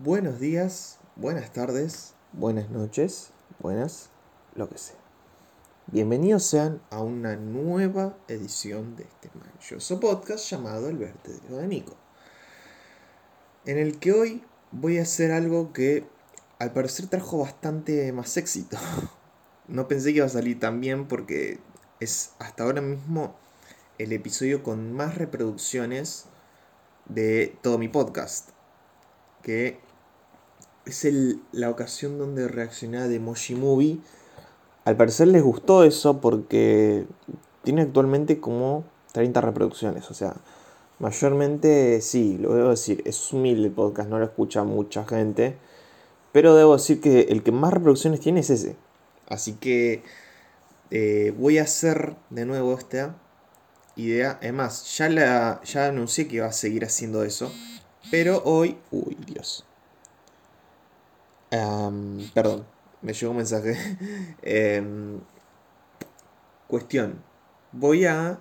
Buenos días, buenas tardes, buenas noches, buenas, lo que sea. Bienvenidos sean a una nueva edición de este maravilloso podcast llamado El Vertedero de Nico. En el que hoy voy a hacer algo que al parecer trajo bastante más éxito. No pensé que iba a salir tan bien porque es hasta ahora mismo el episodio con más reproducciones de todo mi podcast. Que es la ocasión donde reaccioné a The Emoji Movie. Al parecer les gustó eso porque tiene actualmente como 30 reproducciones. O sea, mayormente sí, lo debo decir, es humilde el podcast, no lo escucha mucha gente. Pero debo decir que el que más reproducciones tiene es ese. Así que eh, voy a hacer de nuevo esta idea. Además, ya, la, ya anuncié que iba a seguir haciendo eso. Pero hoy... Uy, Dios perdón, me llegó un mensaje. Em, cuestión. Voy a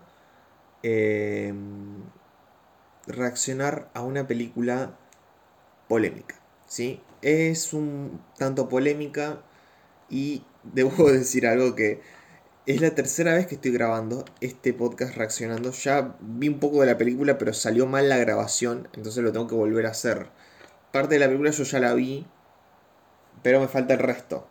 em, reaccionar a una película polémica. ¿sí? Es un tanto polémica y debo decir algo que es la tercera vez que estoy grabando este podcast reaccionando. Ya vi un poco de la película, pero salió mal la grabación, entonces lo tengo que volver a hacer. Parte de la película yo ya la vi, pero me falta el resto.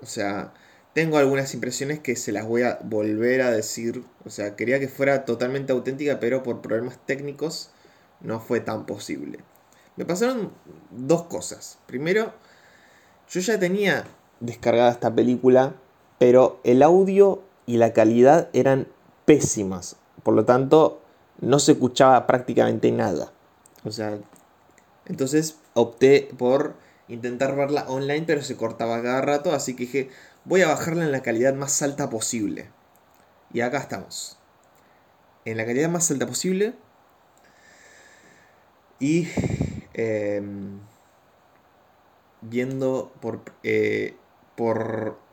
O sea, tengo algunas impresiones que se las voy a volver a decir. O sea, quería que fuera totalmente auténtica, pero por problemas técnicos no fue tan posible. Me pasaron dos cosas. Primero, yo ya tenía descargada esta película, pero el audio y la calidad eran pésimas. Por lo tanto, no se escuchaba prácticamente nada. O sea, entonces opté por intentar verla online, pero se cortaba cada rato, así que dije, voy a bajarla en la calidad más alta posible. Y acá estamos. En la calidad más alta posible. Y em, viendo por, eh, por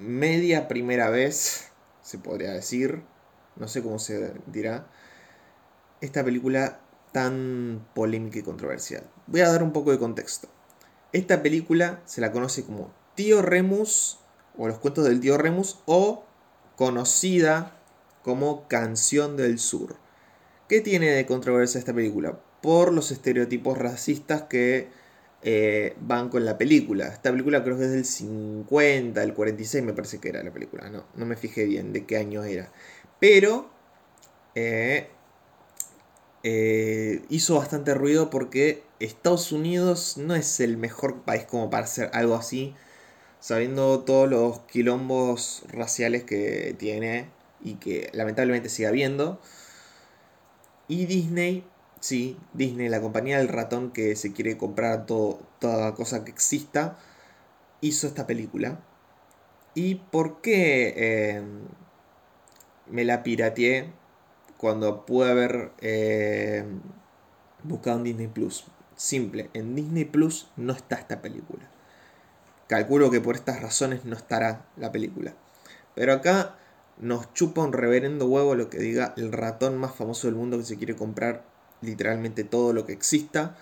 media primera vez, se podría decir, no sé cómo se dirá, esta película tan polémica y controversial. Voy a dar un poco de contexto. Esta película se la conoce como Tío Remus o los cuentos del tío Remus o conocida como Canción del Sur. ¿Qué tiene de controversia esta película? Por los estereotipos racistas que eh, van con la película. Esta película creo que es del 50, el 46 me parece que era la película. No, no me fijé bien de qué año era. Pero eh, eh, hizo bastante ruido porque Estados Unidos no es el mejor país como para hacer algo así, sabiendo todos los quilombos raciales que tiene y que lamentablemente sigue habiendo. Y Disney, sí, Disney, la compañía del ratón que se quiere comprar todo, toda cosa que exista, hizo esta película. ¿Y por qué eh, me la pirateé? cuando pude haber eh, buscado en Disney Plus. Simple, en Disney Plus no está esta película. Calculo que por estas razones no estará la película. Pero acá nos chupa un reverendo huevo lo que diga el ratón más famoso del mundo que se quiere comprar literalmente todo lo que exista.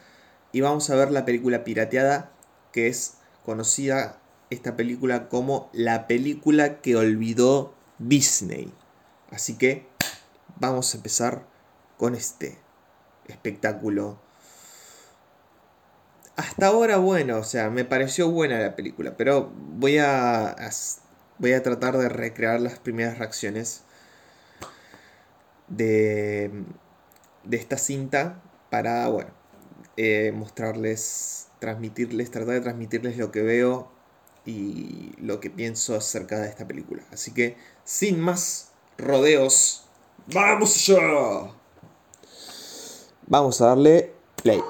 Y vamos a ver la película pirateada que es conocida esta película como la película que olvidó Disney. Así que vamos a empezar con este espectáculo. Hasta ahora, bueno, o sea, me pareció buena la película, pero voy a, voy a tratar de recrear las primeras reacciones de, de esta cinta para, bueno, eh, mostrarles, transmitirles, tratar de transmitirles lo que veo y lo que pienso acerca de esta película. Así que, sin más rodeos, ¡Vamos allá! Vamos a darle play.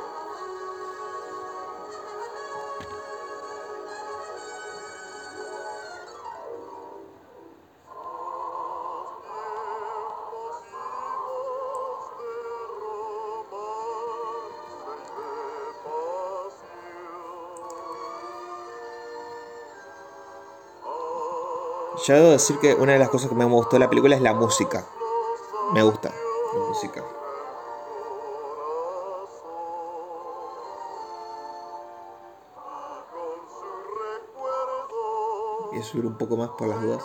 Yo debo decir que una de las cosas que me gustó de la película es la música. Me gusta la música. Y subir un poco más por las dudas.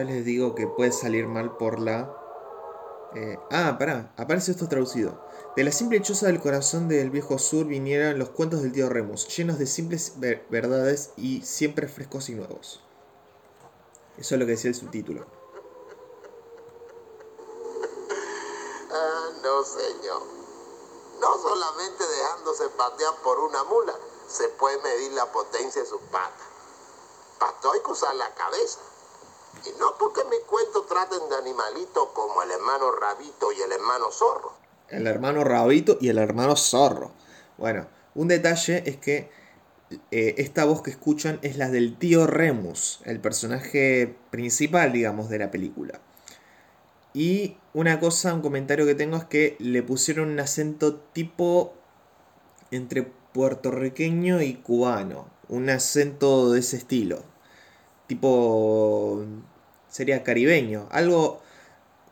Ya les digo que puede salir mal por la... eh, ah, pará, aparece esto traducido. De la simple choza del corazón del viejo sur vinieran los cuentos del tío Remus, llenos de simples ver- verdades y siempre frescos y nuevos. Eso es lo que decía el subtítulo. Ah, no, señor. No solamente dejándose patear por una mula, se puede medir la potencia de sus patas. Para todo hay que usar la cabeza. Y no porque mis cuentos traten de animalitos como el hermano Rabito y el hermano Zorro. El hermano Rabito y el hermano Zorro. Bueno, un detalle es que eh, esta voz que escuchan es la del tío Remus, el personaje principal, digamos, de la película. Y una cosa, un comentario que tengo es que le pusieron un acento tipo entre puertorriqueño y cubano. Un acento de ese estilo. Tipo... sería caribeño. Algo...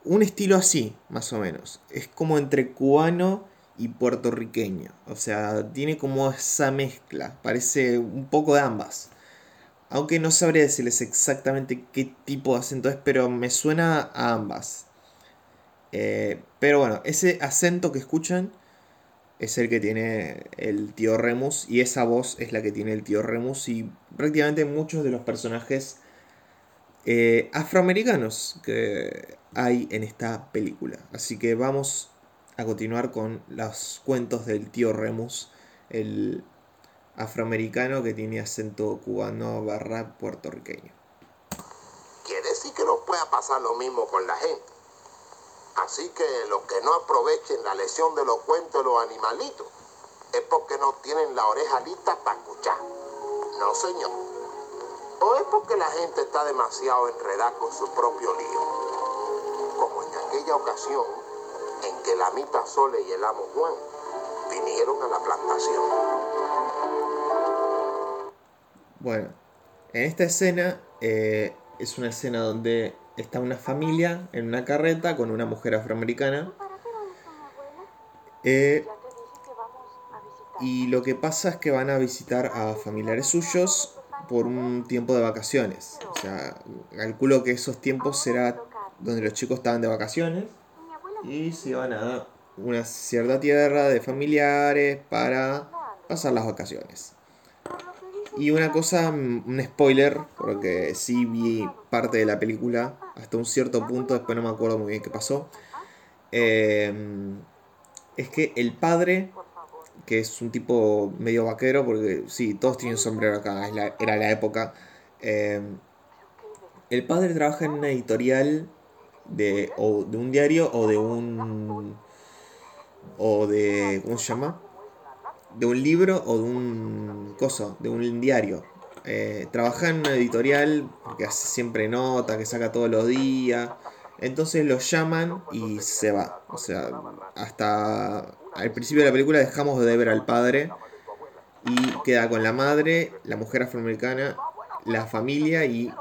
Un estilo así, más o menos. Es como entre cubano y puertorriqueño. O sea, tiene como esa mezcla. Parece un poco de ambas. Aunque no sabría decirles exactamente qué tipo de acento es, pero me suena a ambas. Eh, pero bueno, ese acento que escuchan es el que tiene el tío Remus y esa voz es la que tiene el tío Remus y prácticamente muchos de los personajes eh, afroamericanos que hay en esta película. Así que vamos a continuar con los cuentos del tío Remus, el afroamericano que tiene acento cubano barra puertorriqueño. Quiere decir que no pueda pasar lo mismo con la gente. Así que los que no aprovechen la lección de los cuentos de los animalitos es porque no tienen la oreja lista para escuchar. No, señor. O es porque la gente está demasiado enredada con su propio lío. Como en aquella ocasión en que la Mita Sole y el amo Juan vinieron a la plantación. Bueno, en esta escena eh, es una escena donde está una familia en una carreta con una mujer afroamericana. Eh, y lo que pasa es que van a visitar a familiares suyos por un tiempo de vacaciones. O sea, calculo que esos tiempos será donde los chicos estaban de vacaciones y se van a una cierta tierra de familiares para pasar las vacaciones. Y una cosa, mm, un spoiler, porque sí vi parte de la película hasta un cierto punto, después no me acuerdo muy bien qué pasó. eh, es que el padre. Que es un tipo medio vaquero, porque sí, todos tienen sombrero acá, era la época. eh, el padre trabaja en una editorial de, o de un diario o de un. o de. ¿Cómo se llama? De un libro o de un. coso, de un diario. Eh, trabaja en una editorial que hace siempre nota, que saca todos los días. Entonces lo llaman y se va. O sea, hasta al principio de la película dejamos de ver al padre y queda con la madre, la mujer afroamericana, la familia y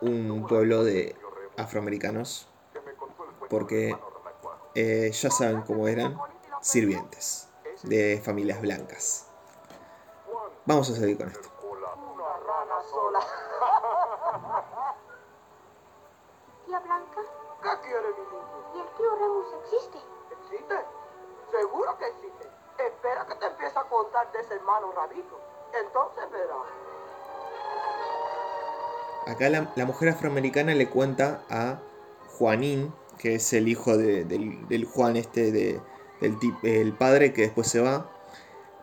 un pueblo de afroamericanos. Porque eh, ya saben cómo eran sirvientes de familias blancas. Vamos a seguir con esto. Una rana sola. Tía Blanca, ¿Qué quiere mi niño? ¿y el tío Remus? ¿Existe? Seguro que existe. Espera que te empiece a contar de ese hermano rabito. Entonces verás. Acá la, mujer afroamericana le cuenta a Juanín, que es el hijo de- del, del Juan este de, el, tip- el padre que después se va,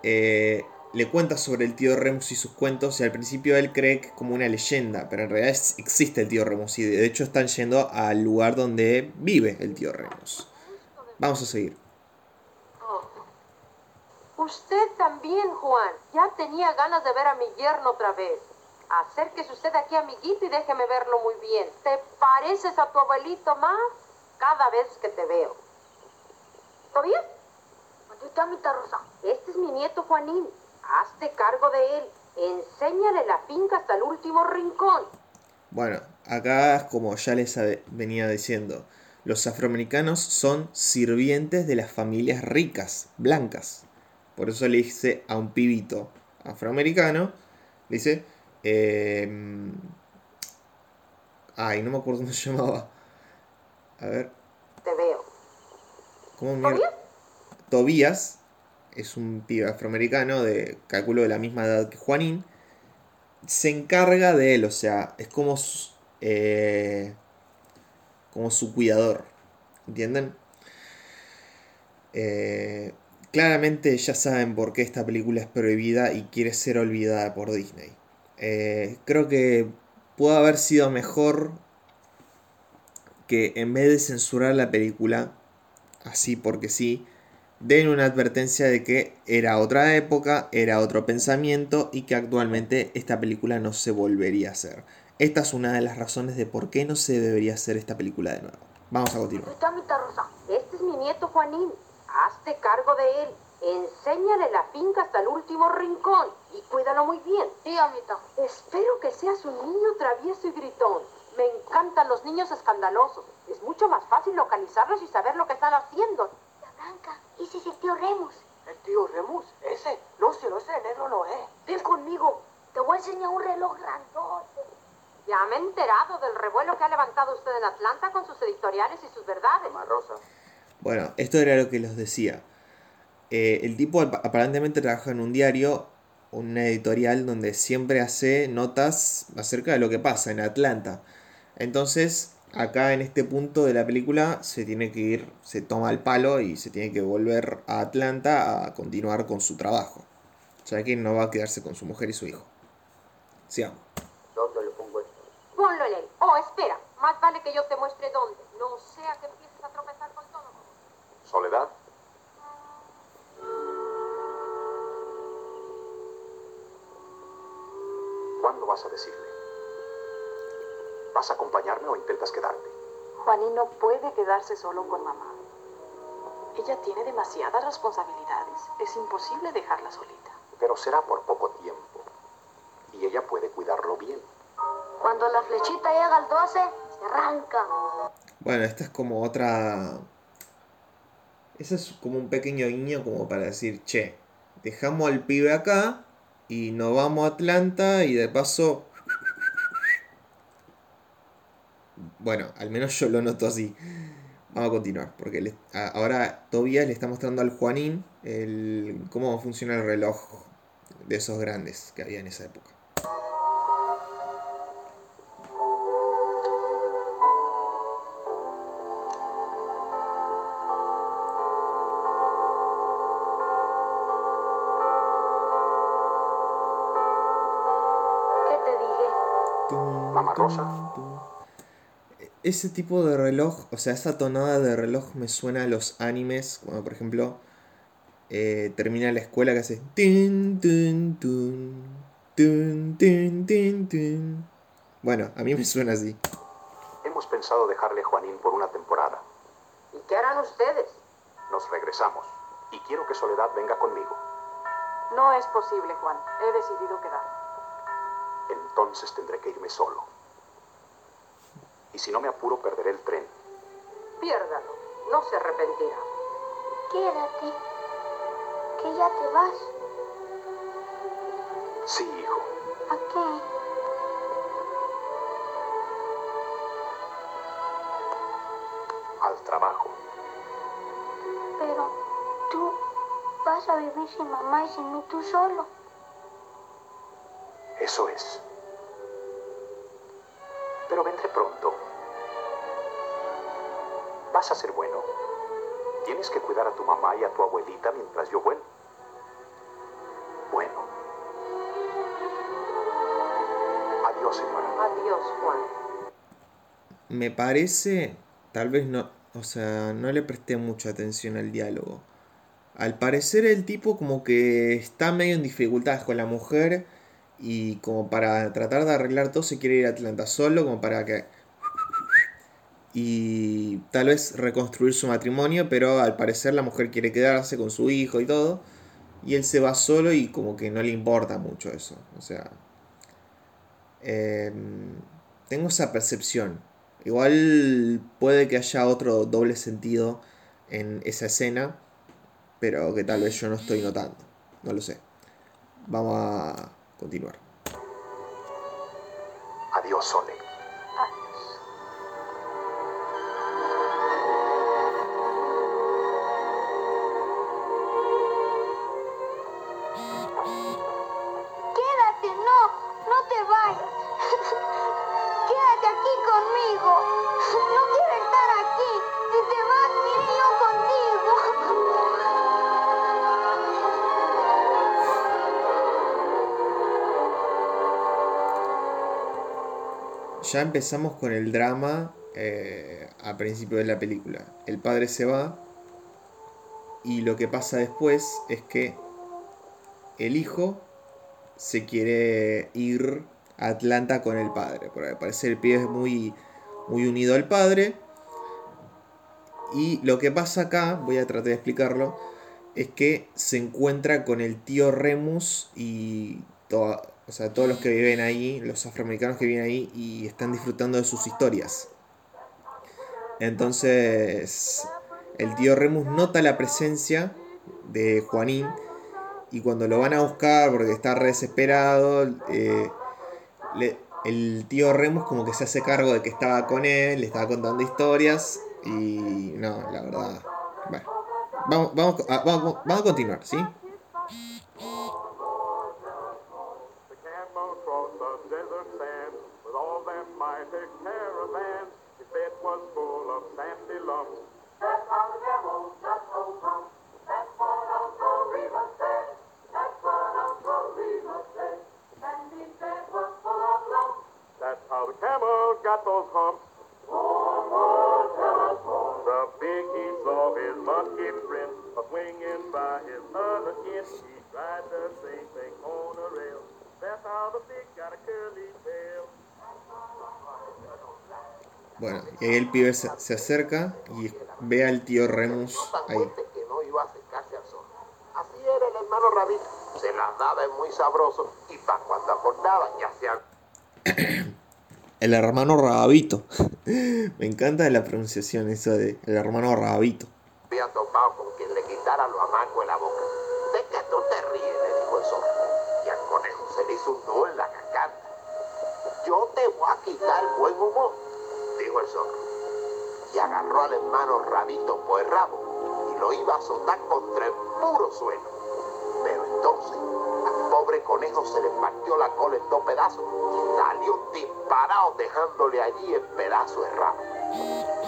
eh, le cuenta sobre el tío Remus y sus cuentos y al principio él cree que es como una leyenda, pero en realidad existe el tío Remus y de hecho están yendo al lugar donde vive el tío Remus. Vamos a seguir. Usted también, Juan. Ya tenía ganas de ver a mi yerno otra vez. Acérquese usted aquí, amiguito, y déjeme verlo muy bien. ¿Te pareces a tu abuelito más cada vez que te veo? ¿Todo bien? ¿Dónde está mi rosa? Este es mi nieto Juanín. Hazte cargo de él. Enséñale la finca hasta el último rincón. Bueno, acá como ya les venía diciendo, los afroamericanos son sirvientes de las familias ricas, blancas. Por eso le dice a un pibito afroamericano, le dice, em, ay, no me acuerdo cómo se llamaba. A ver, Te veo. ¿cómo. Tobías es un pibe afroamericano de cálculo de la misma edad que Juanín. Se encarga de él, o sea, es como su, eh, como su cuidador. ¿Entienden? Eh, claramente ya saben por qué esta película es prohibida y quiere ser olvidada por Disney. Eh, creo que pudo haber sido mejor que en vez de censurar la película, así porque sí, den una advertencia de que era otra época, era otro pensamiento y que actualmente esta película no se volvería a hacer. Esta es una de las razones de por qué no se debería hacer esta película de nuevo. Vamos a ¿Dónde continuar. mi rosa? Este es mi nieto Juanín. Hazte cargo de él. Enséñale la finca hasta el último rincón. Y cuídalo muy bien. Sí, amita. Espero que seas un niño travieso y gritón. Me encantan los niños escandalosos. Es mucho más fácil localizarlos y saber lo que están haciendo. La blanca. Ese es el tío Remus. El tío Remus, ese. No, cielo, ese negro no es. Ven conmigo. Te voy a enseñar un reloj grandote. Ya me he enterado del revuelo que ha levantado usted en Atlanta con sus editoriales y sus verdades. Mamá Rosa. Bueno, esto era lo que les decía. Eh, el tipo ap- aparentemente trabaja en un diario, una editorial donde siempre hace notas acerca de lo que pasa en Atlanta. Entonces, acá en este punto de la película se tiene que ir, se toma el palo y se tiene que volver a Atlanta a continuar con su trabajo. Ya que no va a quedarse con su mujer y su hijo. Sigamos. ¿Dónde le pongo esto? Ponlo en. Oh, espera. Más vale que yo te muestre dónde. No sea que empieces a tropezar con todo. Soledad, ¿cuándo vas a decirle? ¿Vas a acompañarme o intentas quedarte? Juanín no puede quedarse solo con mamá. Ella tiene demasiadas responsabilidades. Es imposible dejarla solita. Pero será por poco tiempo. Y ella puede cuidarlo bien. Cuando la flechita llega al 12, se arranca. Bueno, esta es como otra. Ese es como un pequeño guiño como para decir, che, dejamos al pibe acá y nos vamos a Atlanta y de paso. Bueno, al menos yo lo noto así. Vamos a continuar, porque ahora Tobias le está mostrando al Juanín el, cómo funciona el reloj de esos grandes que había en esa época. Ese tipo de reloj, o sea, esa tonada de reloj me suena a los animes, como por ejemplo eh, termina la escuela que hace. Bueno, a mí me suena así. Hemos pensado dejarle a Juanín por una temporada. ¿Y qué harán ustedes? Nos regresamos. Y quiero que Soledad venga conmigo. No es posible, Juan. He decidido quedar. Entonces tendré que irme solo. Y si no me apuro, perderé el tren. Piérdalo. No se arrepentirá. Quédate. Que ya te vas. Sí, hijo. ¿A qué? Al trabajo. Pero tú vas a vivir sin mamá y sin mí tú solo. Eso es. Pero vendré pronto. ¿Vas a ser bueno? Tienes que cuidar a tu mamá y a tu abuelita mientras yo vuelvo. Bueno. Adiós, señora. Adiós, Juan. Me parece, tal vez no, o sea, no le presté mucha atención al diálogo. Al parecer el tipo como que está medio en dificultades con la mujer y como para tratar de arreglar todo se quiere ir a Atlanta solo, como para que... Y tal vez reconstruir su matrimonio, pero al parecer la mujer quiere quedarse con su hijo y todo. Y él se va solo y como que no le importa mucho eso. O sea... em, tengo esa percepción. Igual puede que haya otro doble sentido en esa escena, pero que tal vez yo no estoy notando. No lo sé. Vamos a continuar. Adiós, Sole. Ya empezamos con el drama eh, a principio de la película. El padre se va y lo que pasa después es que el hijo se quiere ir a Atlanta con el padre. Porque al parecer el pibe es muy, muy unido al padre. Y lo que pasa acá, voy a tratar de explicarlo, es que se encuentra con el tío Remus y toda- o sea, todos los que viven ahí, los afroamericanos que viven ahí y están disfrutando de sus historias. Entonces, el tío Remus nota la presencia de Juanín y cuando lo van a buscar porque está re desesperado, eh, le- el tío Remus como que se hace cargo de que estaba con él, le estaba contando historias y no, la verdad. Bueno, vamos, vamos, a- vamos, vamos a continuar, ¿sí? Pibe se, se acerca y ve al tío Remus ahí. fuerte que no iba a acercarse al sol. Así era el hermano Rabito. Se las daba en muy sabroso y para cuando acordaban ya se El hermano Rabito. Me encanta la pronunciación eso de el hermano Rabito. Lo iba a azotar contra el puro suelo. Pero entonces al pobre conejo se le partió la cola en dos pedazos y salió disparado dejándole allí el pedazo de rabo.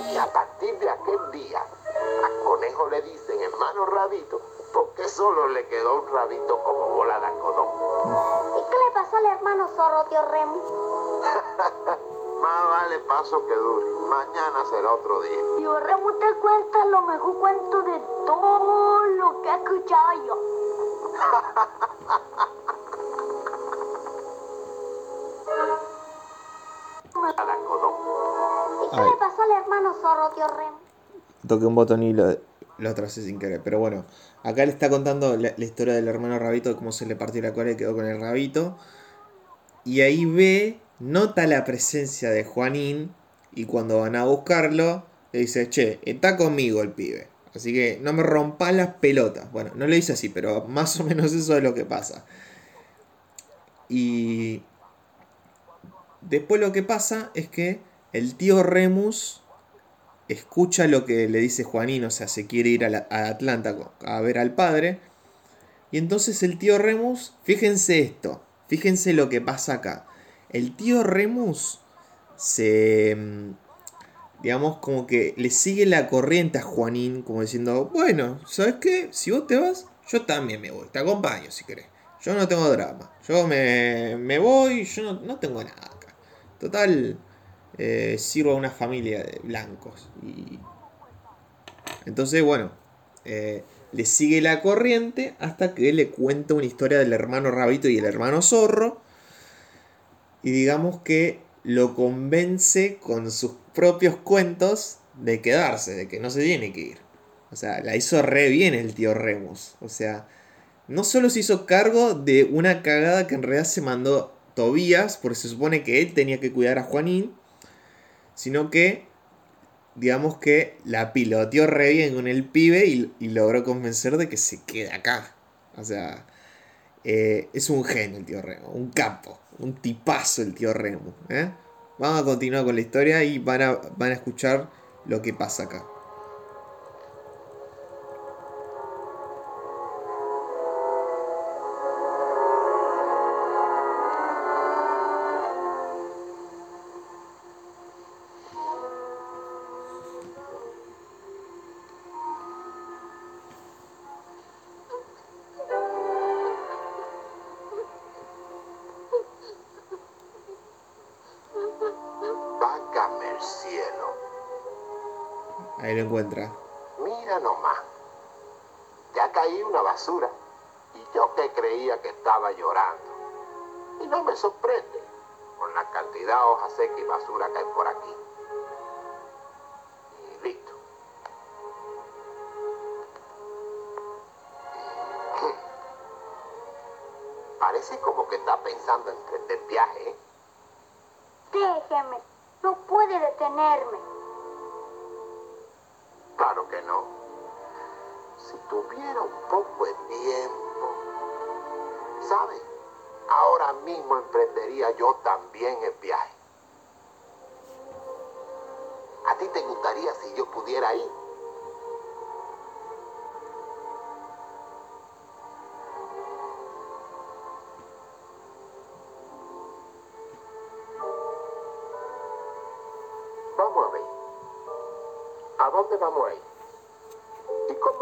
Y a partir de aquel día, a Conejo le dicen hermano rabito, porque solo le quedó un rabito como bola de algodón. ¿Y qué le pasó al hermano zorro, tío Remus? Más vale paso que dure, mañana será otro día. Tío te cuenta lo mejor cuento de todo lo que he escuchado yo. ¿Y qué Ay. le pasó al hermano zorro, tío Remus? Toqué un botón y lo, lo atrasé sin querer. Pero bueno, acá le está contando la, la historia del hermano Rabito, de cómo se le partió la cola y quedó con el Rabito. Y ahí ve, nota la presencia de Juanín. Y cuando van a buscarlo, le dice, che, está conmigo el pibe. Así que no me rompas las pelotas. Bueno, no lo dice así, pero más o menos eso es lo que pasa. Y después lo que pasa es que el tío Remus escucha lo que le dice Juanín, o sea, se quiere ir a, a Atlanta a ver al padre. Y entonces el tío Remus, fíjense esto, fíjense lo que pasa acá. El tío Remus se mm, digamos, como que le sigue la corriente a Juanín, como diciendo, bueno, ¿sabes qué? Si vos te vas, yo también me voy, te acompaño si querés. Yo no tengo drama, yo me, me voy, yo no, no tengo nada acá. Total, eh, sirvo a una familia de blancos. Y... Entonces, bueno, eh, le sigue la corriente hasta que le cuenta una historia del hermano Rabito y el hermano Zorro. Y digamos que lo convence con sus propios cuentos de quedarse, de que no se tiene que ir. O sea, la hizo re bien el tío Remus. O sea, no solo se hizo cargo de una cagada que en realidad se mandó Tobías, porque se supone que él tenía que cuidar a Juanín, sino que, digamos que la piloteó re bien con el pibe y, logró convencer de que se quede acá. O sea, eh, es un genio el tío Remo, un capo, un tipazo el tío Remo. ¿eh? Vamos a continuar con la historia y van a, van a escuchar lo que pasa acá.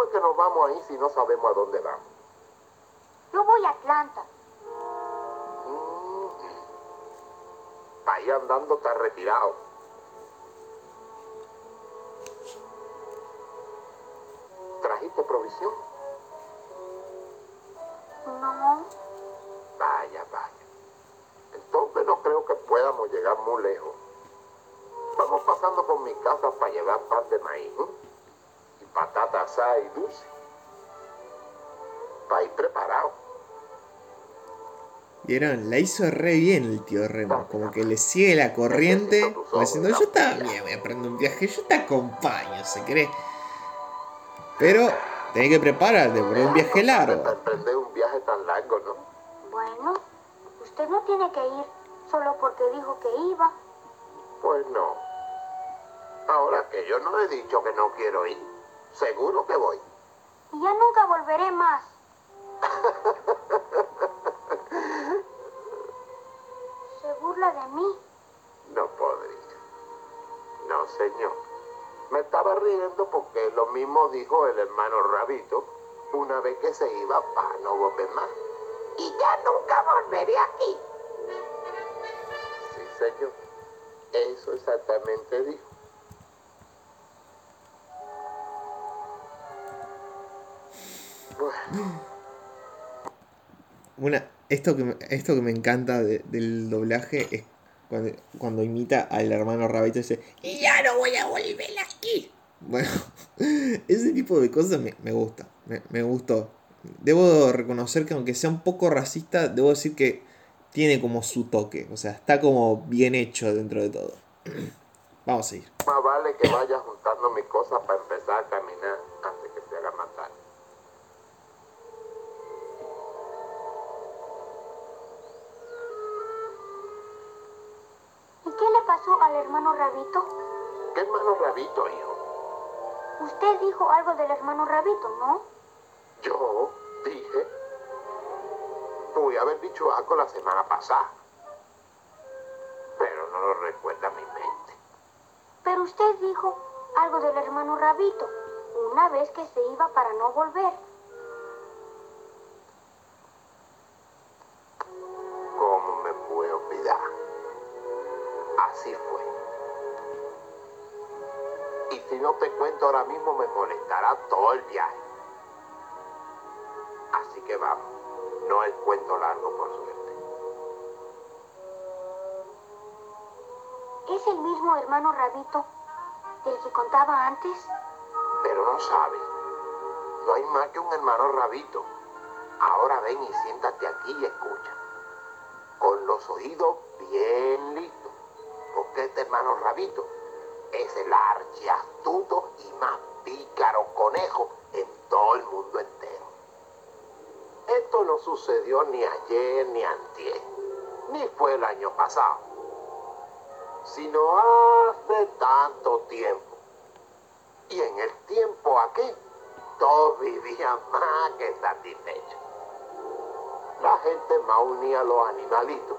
Cómo es que nos vamos a ir si no sabemos a dónde vamos? Yo voy a Atlanta. Mm. Ahí andando está retirado. ¿Trajiste provisión? No. Vaya, vaya. Entonces no creo que podamos llegar muy lejos. Vamos pasando por mi casa para llevar pan de maíz ¿eh? Y patata asada y dulce. Para ir preparado. ¿Vieron? La hizo re bien el tío Remo. Como que le sigue la corriente. Como diciendo, yo también voy a aprender un viaje. Yo te acompaño, si querés. Pero tenés que prepararte por un viaje Para largo. emprender un viaje tan largo, ¿no? Bueno, usted no tiene que ir solo porque dijo que iba. Pues no. Ahora que yo no he dicho que no quiero ir, seguro que voy. Y ya nunca volveré más. Se burla de mí. No podría. No, señor. Me estaba riendo porque lo mismo dijo el hermano Rabito una vez que se iba para no volver más. Y ya nunca volveré aquí. Sí, señor. Eso exactamente dijo. Una, esto, que, esto que me encanta de- del doblaje es cuando, cuando imita al hermano Rabito y dice, ya no voy a volver aquí. Bueno, ese tipo de cosas me, me gusta, me, me gustó. Debo reconocer que aunque sea un poco racista, debo decir que tiene como su toque, o sea, está como bien hecho dentro de todo. Vamos a seguir. más vale que juntando para empezar a caminar ¿Y qué le pasó al hermano Rabito? ¿Qué hermano Rabito, hijo? Usted dijo algo del hermano Rabito, ¿no? Yo dije, pude haber dicho algo la semana pasada, pero no lo recuerda mi mente. Pero usted dijo algo del hermano Rabito, una vez que se iba para no volver. Todo el viaje. Así que vamos, no es cuento largo por suerte. ¿Es el mismo hermano Rabito del que contaba antes? Pero no sabes, no hay más que un hermano rabito. Ahora ven y siéntate aquí y escucha. Con los oídos bien listos. Porque este hermano rabito es el archiastuto y más pícaro conejo en todo el mundo entero. Esto no sucedió ni ayer ni antier, ni fue el año pasado, sino hace tanto tiempo. Y en el tiempo aquel, todos vivían más que satisfechos. La gente más unía a los animalitos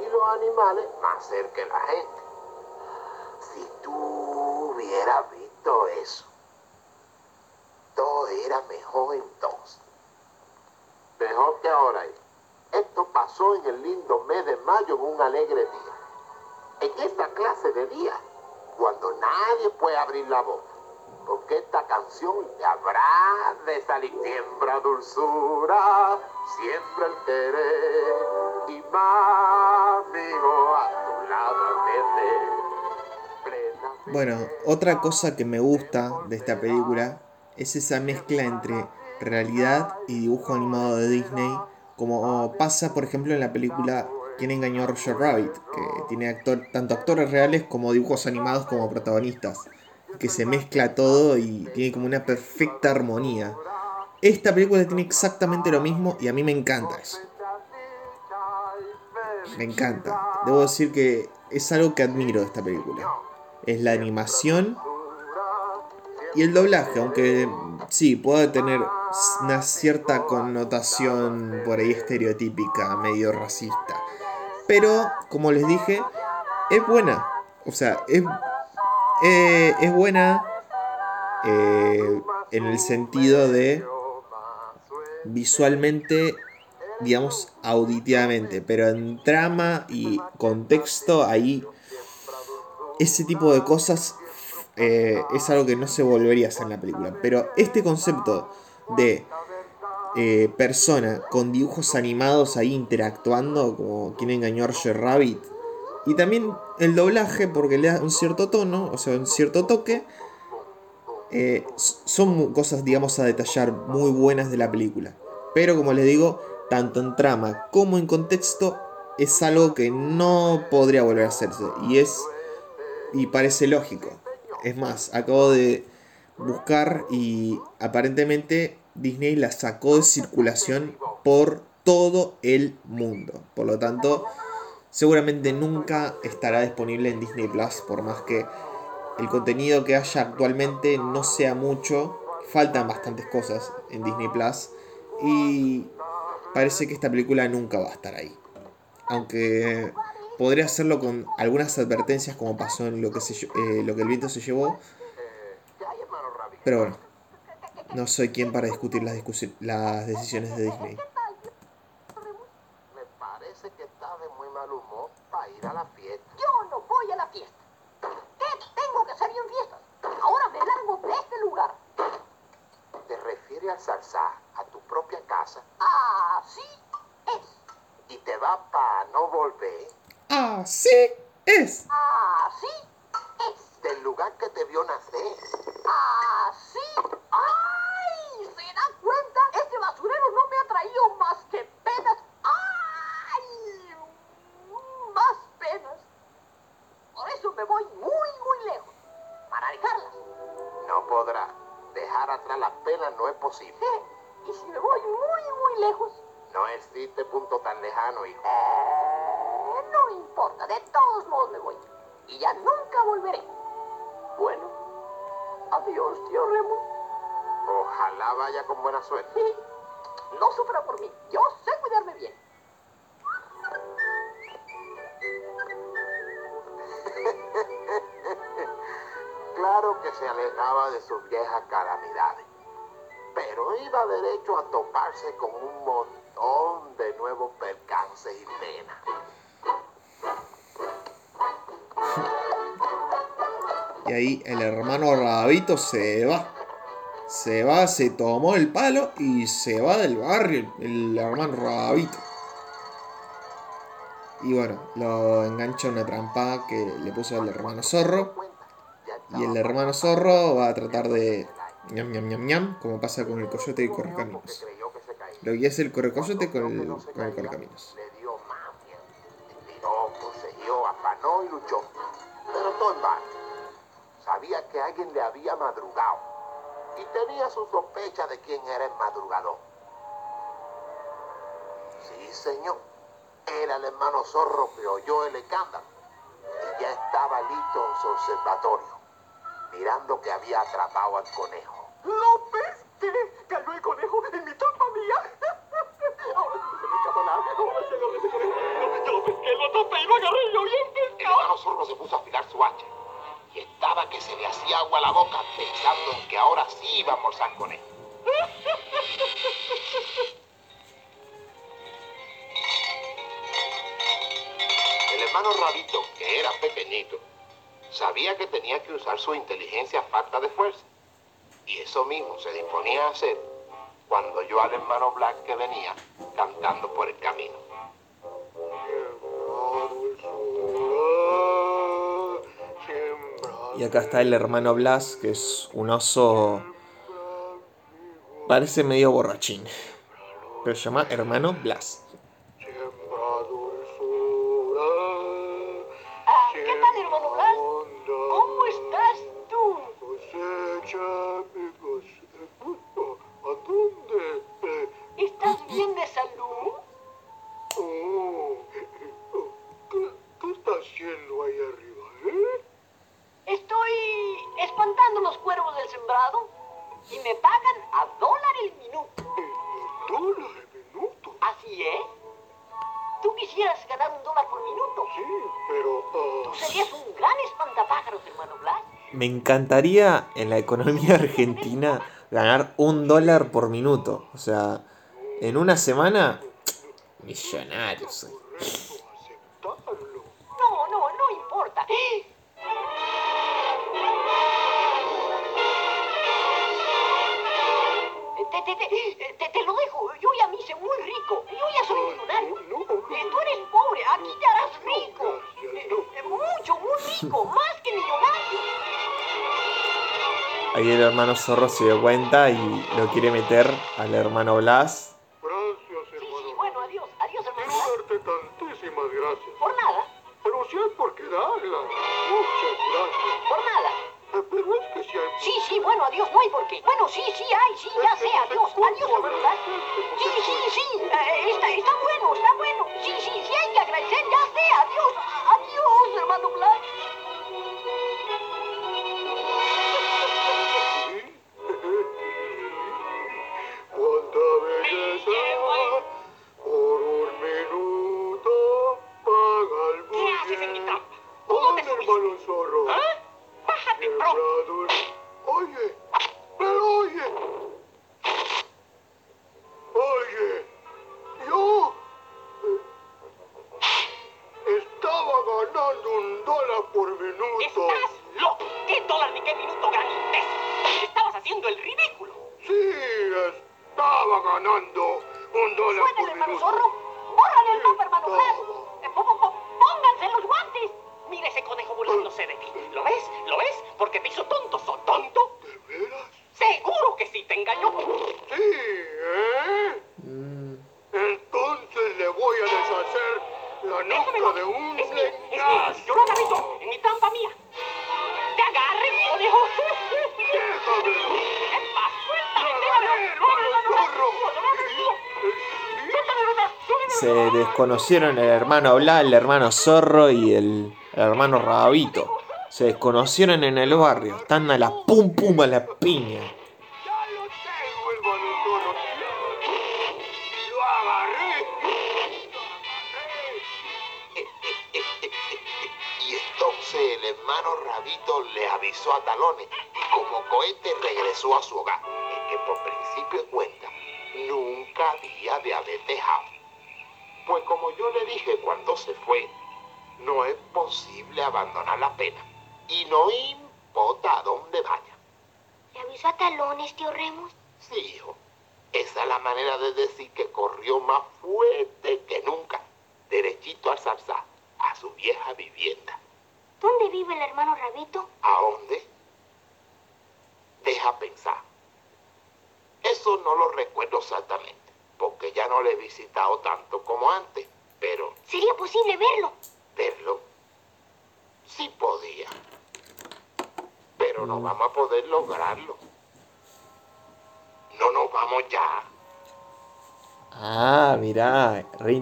y los animales más cerca de la gente. Si tú hubieras visto eso, todo era mejor entonces. Mejor que ahora. es. Esto pasó en el lindo mes de mayo en un alegre día. En esta clase de día, cuando nadie puede abrir la boca. Porque esta canción te habrá de salir siembra dulzura, siempre el querer y más amigo a tu lado Bueno, otra cosa que me gusta de esta película es esa mezcla entre realidad y dibujo animado de Disney, como pasa por ejemplo en la película Quién engañó a Roger Rabbit, que tiene actor- tanto actores reales como dibujos animados como protagonistas, que se mezcla todo y tiene como una perfecta armonía. Esta película tiene exactamente lo mismo y a mí me encanta eso. Me encanta. Debo decir que es algo que admiro de esta película. Es la animación y el doblaje, aunque sí, puede tener una cierta connotación por ahí estereotípica, medio racista. Pero, como les dije, es buena. O sea, es, eh, es buena eh, en el sentido de visualmente, digamos, auditivamente. Pero en trama y contexto, ahí ese tipo de cosas eh, es algo que no se volvería a hacer en la película. Pero este concepto de eh, persona con dibujos animados ahí interactuando, como quien engañó a Roger Rabbit, y también el doblaje, porque le da un cierto tono, o sea, un cierto toque, eh, son cosas, digamos, a detallar muy buenas de la película. Pero como les digo, tanto en trama como en contexto, es algo que no podría volver a hacerse. Y es. Y parece lógico. Es más, acabo de buscar y aparentemente Disney la sacó de circulación por todo el mundo. Por lo tanto, seguramente nunca estará disponible en Disney Plus, por más que el contenido que haya actualmente no sea mucho. Faltan bastantes cosas en Disney Plus. Y parece que esta película nunca va a estar ahí. Aunque podría hacerlo con algunas advertencias como pasó en lo que, se, eh, lo que el viento se llevó. Pero bueno, no soy quien para discutir las, discusi- las decisiones de Disney. Me parece que estás de muy mal humor para ir a la fiesta. Yo no voy a la fiesta. ¿Qué tengo que hacer yo en fiestas? Ahora me largo de este lugar. Te refieres al salsa a tu propia casa Así es. y te va para no volver Así es. Así es. del lugar que te vio nacer. Así. ¡Ay! ¿Se da cuenta? Este basurero no me ha traído más que penas. ¡Ay! Más penas. Por eso me voy muy, muy lejos. Para dejarlas. No podrá. Dejar atrás las penas no es posible. ¿Qué? ¿Y si me voy muy, muy lejos? No existe punto tan lejano, hijo. Eh, no importa, de todos modos me voy. Y ya nunca volveré. Bueno, adiós, tío Remo. Ojalá vaya con buena suerte. Sí, no sufra por mí. Yo sé cuidarme bien. Claro que se alejaba de sus viejas calamidades, pero iba derecho a toparse con un montón de nuevos percances y penas. Y ahí el hermano Rabito se va. Se va, se tomó el palo y se va del barrio el hermano Rabito. Y bueno, lo engancha una trampa que le puso el hermano zorro. Y el hermano zorro va a tratar de ñam ñam ñam ñam, como pasa con el coyote y el correcaminos. Lo que hace el correcoyote con el, con el correcaminos. Le dio. Tiró, poseyó, afanó y luchó. Sabía que alguien le había madrugado. Y tenía su sospecha de quién era el madrugador. Sí, señor. Era el hermano zorro que oyó el escándalo. Y ya estaba listo en su observatorio. Mirando que había atrapado al conejo. ¡Lo pesqué! ¡Cayó el conejo en mi trampa mía! Ahora sí se me escapa nada. Ahora ese conejo. Yo lo pesqué, lo atrapé y lo agarré yo bien El pescado. hermano zorro se puso que se le hacía agua a la boca pensando en que ahora sí iba a almorzar con él. El hermano Rabito, que era pequeñito, sabía que tenía que usar su inteligencia falta de fuerza. Y eso mismo se disponía a hacer cuando yo al hermano Black que venía cantando por el camino. Y acá está el hermano Blas, que es un oso. Parece medio borrachín. Pero se llama hermano Blas. Encantaría en la economía argentina ganar un dólar por minuto. O sea, en una semana, millonarios. aceptarlo. Zorro se dio cuenta y lo quiere meter al hermano Blas. Desconocieron el hermano Blas, el hermano Zorro y el, el hermano Rabito. Se desconocieron en el barrio. Están a la pum pum a la piña.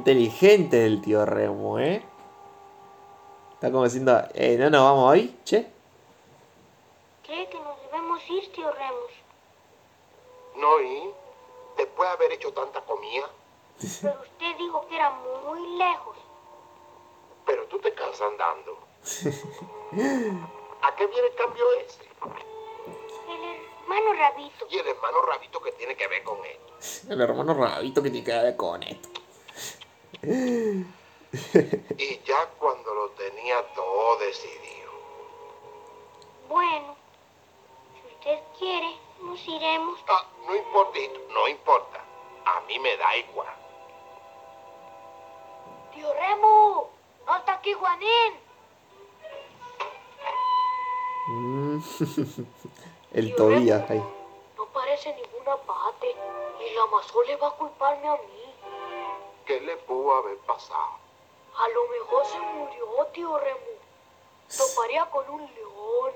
Inteligente el tío Remo, ¿eh? Está como diciendo, eh, no nos vamos hoy, che. ¿Cree que nos debemos ir, tío Remus? No, y después de haber hecho tanta comida, Pero usted dijo que era muy lejos. pero tú te cansas andando. ¿A qué viene el cambio ese? El hermano Rabito. Y el hermano Rabito que tiene que ver con esto. El hermano Rabito que te queda con esto. Y ya cuando lo tenía todo decidido. Bueno, si usted quiere, nos iremos. Ah, no importa, no importa. A mí me da igual. Tío Remo, no está aquí Juanín. Mm. el Tobías ahí. No parece ninguna parte. Y la le va a culparme a mí. ¿Qué le pudo haber pasado? A lo mejor se murió, tío Remo. Toparía con un león.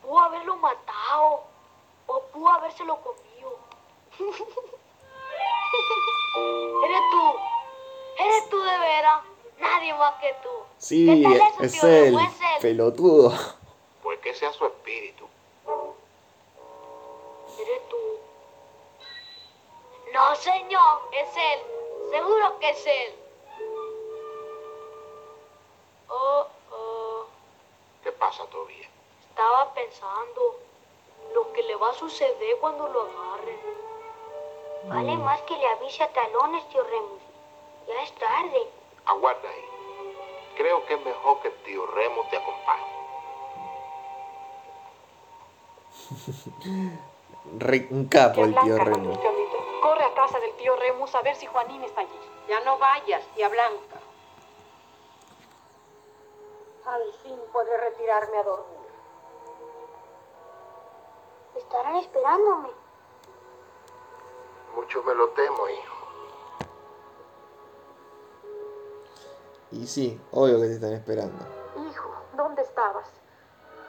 Pudo haberlo matado. O pudo habérselo comido. Eres tú. Eres tú de veras. Nadie más que tú. Sí, ¿Qué tal eso, es tío él, Remo? Es él. pelotudo. Pues que sea su espíritu. Eres tú. No, señor, es él. Seguro que es él. Oh, oh. ¿Qué pasa todavía? Estaba pensando lo que le va a suceder cuando lo agarren. Vale más que le avise a talones, tío Remus. Ya es tarde. Aguarda ahí. Creo que es mejor que el tío Remo te acompañe. Re- un capo el tío. Cholito, Corre a casa del tío Remus a ver si Juanín está allí. Ya no vayas, tía Blanca. Al fin podré retirarme a dormir. Estarán esperándome. Mucho me lo temo, hijo. Y sí, obvio que te están esperando. Hijo, ¿dónde estabas?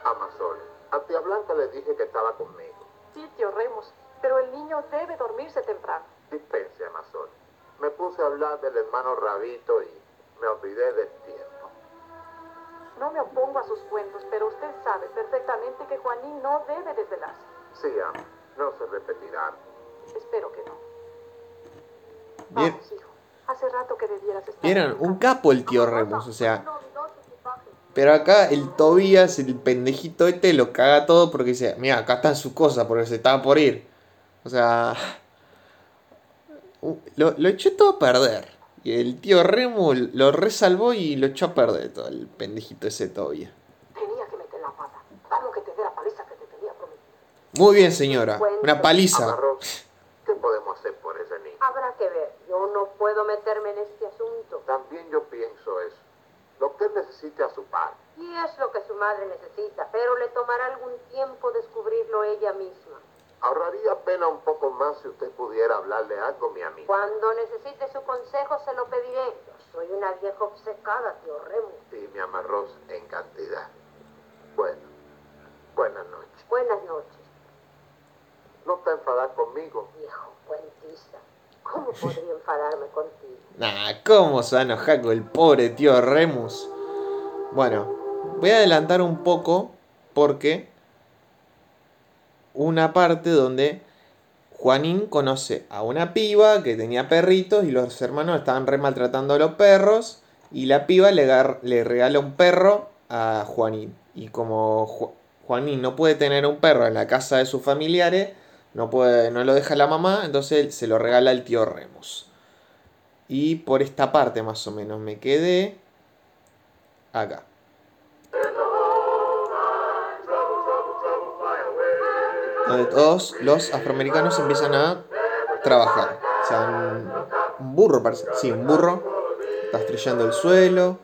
Amazon, a tía Blanca le dije que estaba conmigo. Sí, tío Remus, pero el niño debe dormirse temprano. Dispense, Amazon. Me puse a hablar del hermano Rabito y me olvidé del tiempo. No me opongo a sus cuentos, pero usted sabe perfectamente que Juanín no debe desvelarse. Sí, ama. No se repetirá. Espero que no. Bien. Vamos, hijo. Hace rato que debieras estar. Vieron, un capo el tío Remus, o sea. Pero acá el Tobías, el pendejito este, lo caga todo porque dice, mira, acá están sus cosas, porque se estaba por ir. O sea, lo, lo echó todo a perder. Y el tío Remo lo resalvó y lo echó a perder todo el pendejito ese Tobías. Tenía que meter la pata. Vamos que te dé la paliza que te tenía prometido. Muy bien, señora. Una paliza. Amarró. ¿Qué podemos hacer por ese niño? Habrá que ver. Yo no puedo meterme en este asunto. También yo pienso eso. Lo que él necesite a su padre. Y es lo que su madre necesita, pero le tomará algún tiempo descubrirlo ella misma. Ahorraría pena un poco más si usted pudiera hablarle algo, mi amigo. Cuando necesite su consejo se lo pediré. Yo soy una vieja obcecada, tío Remo. Y me amarró en cantidad. Bueno, buenas noches. Buenas noches, ¿No está enfadada conmigo? viejo cuentista. ¿Cómo podría enfadarme contigo? Nah, ¿cómo se va a enojar con el pobre tío Remus? Bueno, voy a adelantar un poco porque una parte donde Juanín conoce a una piba que tenía perritos y los hermanos estaban re maltratando a los perros y la piba le, le regala un perro a Juanín Y como Ju- Juanín no puede tener un perro en la casa de sus familiares, no, puede, no lo deja la mamá, entonces se lo regala al tío Remus. Y por esta parte más o menos me quedé acá. Donde todos los afroamericanos empiezan a trabajar. O sea, un, burro parece. Sí, un burro. Está estrellando el suelo.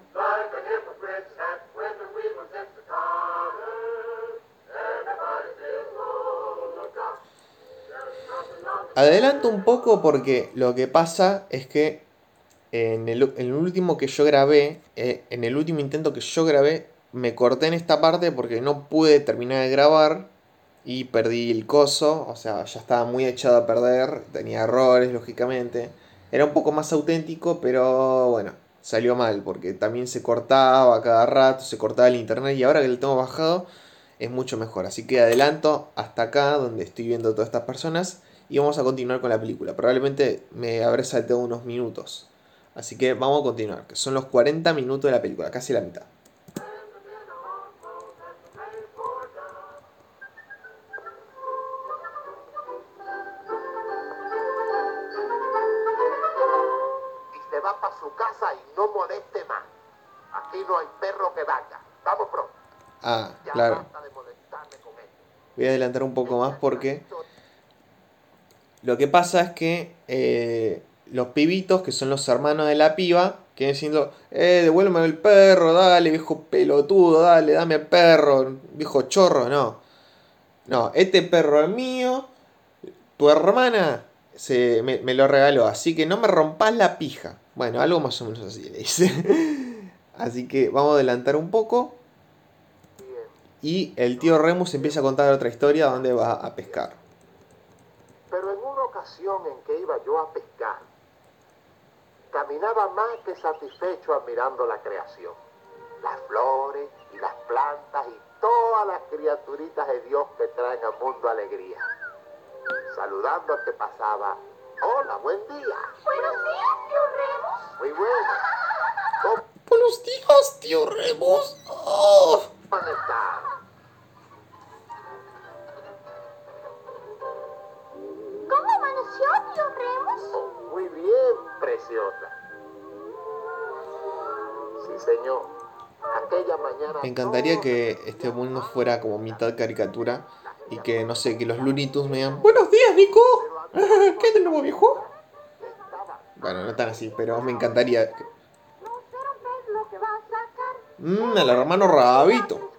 Adelanto un poco porque lo que pasa es que en el, en el último que yo grabé, eh, en el último intento que yo grabé, me corté en esta parte porque no pude terminar de grabar y perdí el coso, o sea, ya estaba muy echado a perder, tenía errores, lógicamente. Era un poco más auténtico, pero bueno, salió mal porque también se cortaba cada rato, se cortaba el internet y ahora que lo tengo bajado es mucho mejor. Así que adelanto hasta acá donde estoy viendo todas estas personas y vamos a continuar con la película. Probablemente me habré saltado unos minutos. Así que vamos a continuar, que son los 40 minutos de la película, casi la mitad. Voy adelantar un poco más porque lo que pasa es que eh, los pibitos, que son los hermanos de la piba, quieren diciendo, eh, devuélveme el perro, dale, viejo pelotudo, dale, dame el perro, viejo chorro, no. No, este perro es mío, tu hermana se, me, me lo regaló, así que no me rompas la pija. Bueno, algo más o menos así le dice. así que vamos a adelantar un poco. Y el tío Remus empieza a contar otra historia donde va a pescar. Pero en una ocasión en que iba yo a pescar, caminaba más que satisfecho admirando la creación. Las flores y las plantas y todas las criaturitas de Dios que traen al mundo alegría. Saludando al que pasaba. Hola, buen día. Buenos días, tío Remus. Muy bueno. ¿Cómo Buenos días, tío Remus. Oh. Muy bien, preciosa. Sí, señor. Aquella mañana. Me encantaría que este mundo fuera como mitad caricatura y que, no sé, que los Looney Tunes me digan Buenos días, Nico. ¿Qué de nuevo, viejo? Bueno, no tan así, pero me encantaría. Mmm, el hermano Rabito.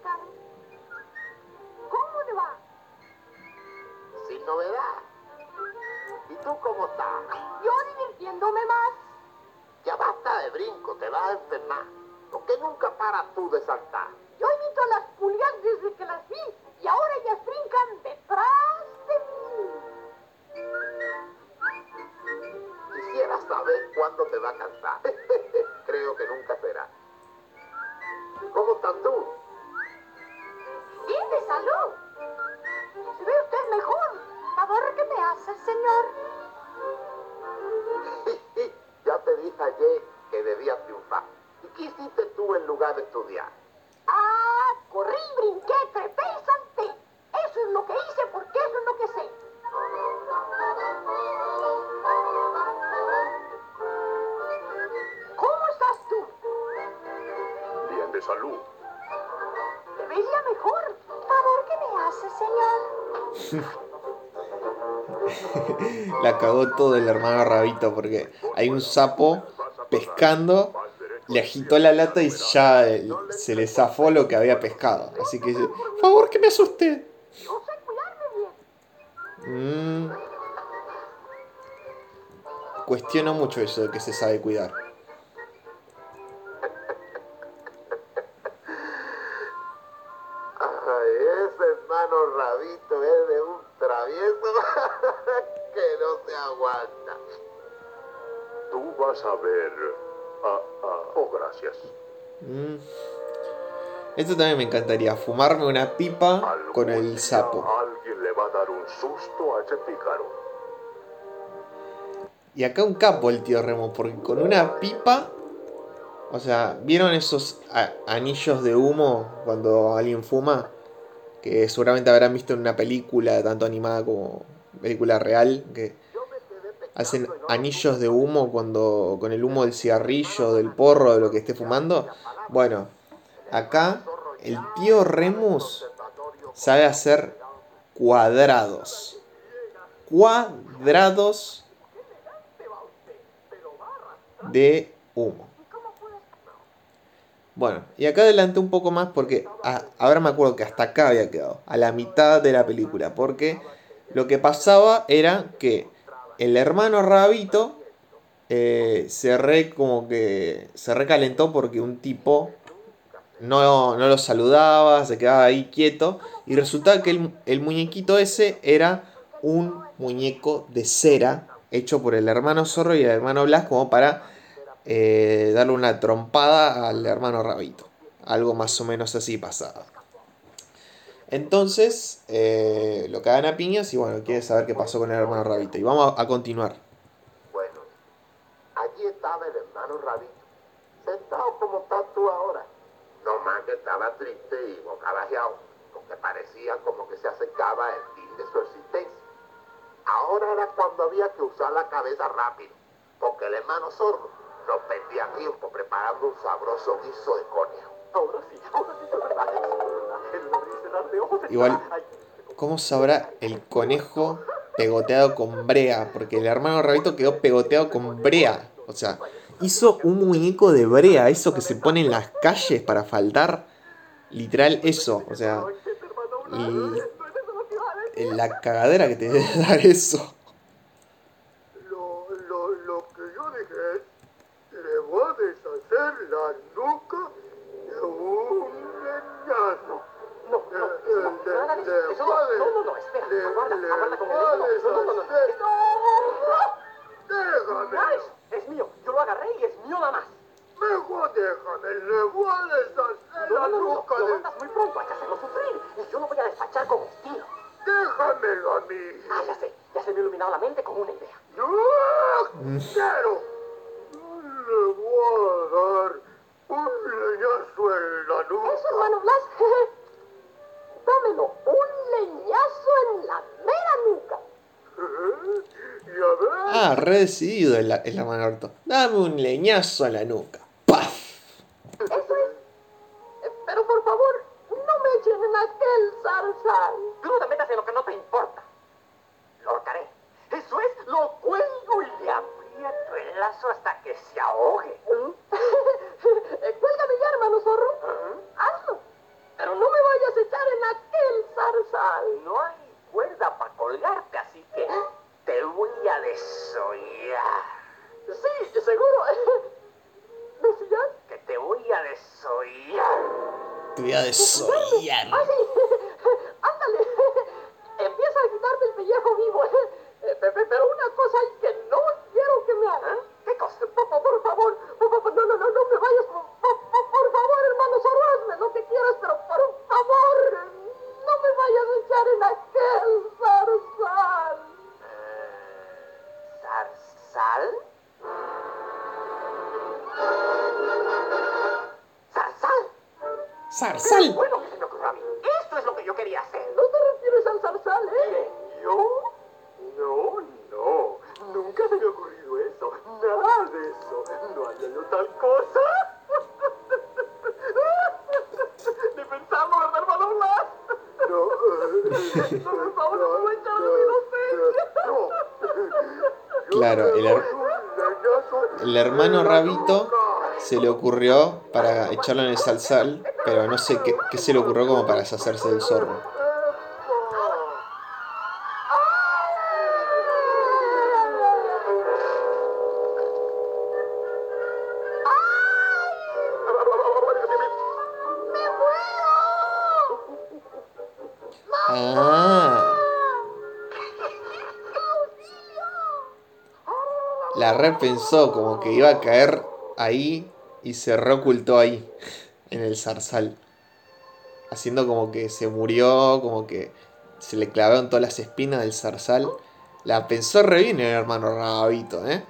La cagó todo el hermano Rabito porque hay un sapo pescando, le agitó la lata y ya eh, se le zafó lo que había pescado. Así que, por favor, que me asuste. Mm. Cuestiono mucho eso de que se sabe cuidar. Esto también me encantaría, fumarme una pipa Algún con el sapo. Alguien le va a dar un susto a ese pícaro. Y acá un capo el tío Remo, porque con una pipa O sea, ¿vieron esos anillos de humo cuando alguien fuma? Que seguramente habrán visto en una película, tanto animada como película real, que hacen anillos de humo cuando con el humo del cigarrillo, del porro, de lo que esté fumando. Bueno, acá el tío Remus sabe hacer cuadrados. Cuadrados de humo. Bueno, y acá adelanté un poco más porque ahora me acuerdo que hasta acá había quedado, a la mitad de la película, porque lo que pasaba era que el hermano Rabito eh, se re como que se recalentó porque un tipo no, no lo saludaba, se quedaba ahí quieto y resultaba que el, el muñequito ese era un muñeco de cera hecho por el hermano Zorro y el hermano Blas como para eh, darle una trompada al hermano Rabito. Algo más o menos así pasaba. Entonces, eh, lo cagan a piñas y bueno, quiere saber qué pasó con el hermano Rabito. Y vamos a, a continuar. Bueno, allí estaba el hermano Rabito, sentado como estás tú ahora. No más que estaba triste y bocabajeado, porque parecía como que se acercaba el fin de su existencia. Ahora era cuando había que usar la cabeza rápido, porque el hermano zorro no perdía tiempo preparando un sabroso guiso de conejo. Ahora sí, ahora sí verdad. Ojos. Igual, ¿cómo sabrá el conejo pegoteado con brea? Porque el hermano Rabito quedó pegoteado con brea. O sea, hizo un muñeco de brea, eso que se pone en las calles para faltar. Literal, eso. O sea, y la cagadera que te debe dar eso. Lo, lo, lo que yo dije es, le voy a deshacer la nuca de un leñazo. No, Le, no, le, no, nada de eso. No, no, espera. Aguarda, aguarda Déjame, es, mío. Yo lo agarré y es mío nada más. mejor déjame, le voy a deshacer No, la no, no, no. de... muy pronto. Hay que hacerlo sufrir. Y yo lo voy a despachar con estilo. Déjamelo a mí. Ah, ya sé. Ya se me ha iluminado la mente con una idea. ¡No! ¡Quiero! Le voy a dar un leñazo en la nuca. Eso, hermano Blas. Dámelo. Un leñazo en la mera nuca. Ah, re decidido el, el hermano Roberto. Dame un leñazo a la nuca. ¡Paf! Eso es. Eh, Pero por favor, no me echen en aquel zarzal. Tú no te metas en lo que no te importa. Lo ahorcaré. Eso es, lo cuelgo y le aprieto el lazo hasta que se ahogue. Eh, Cuélgame ya, hermano zorro. Hazlo. Pero no me vayas a echar en aquel zarzal. No hay cuerda para colgarte, así que te voy a desollar. Sí, seguro. ¿Decías? Que te voy a desollar. Te voy a se le ocurrió para echarlo en el salsal, pero no sé qué, qué se le ocurrió como para deshacerse del zorro. Ah. La red pensó como que iba a caer ahí y se reocultó ahí, en el zarzal. Haciendo como que se murió, como que se le clavaron todas las espinas del zarzal. La pensó re bien el hermano Rabito, ¿eh?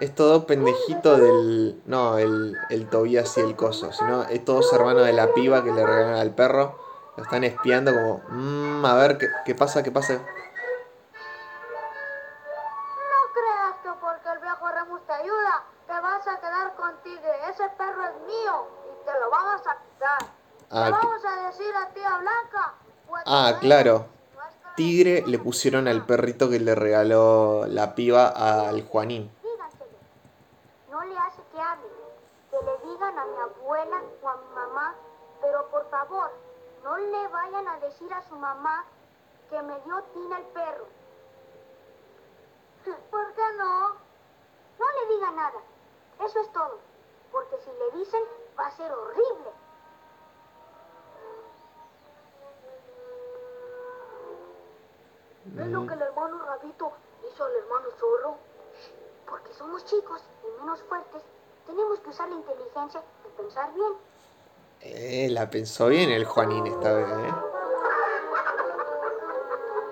es todo pendejito del. No, el, el Tobías y el coso, sino es todos hermanos de la piba que le regalan al perro. Lo están espiando como. Mmm, a ver, ¿qué, ¿qué pasa? ¿Qué pasa? Ah, vamos a decir a tía Blanca. Ah, claro. Tigre le pusieron al perrito que le regaló la piba al Juanín. pensó bien el Juanín esta vez, ¿eh?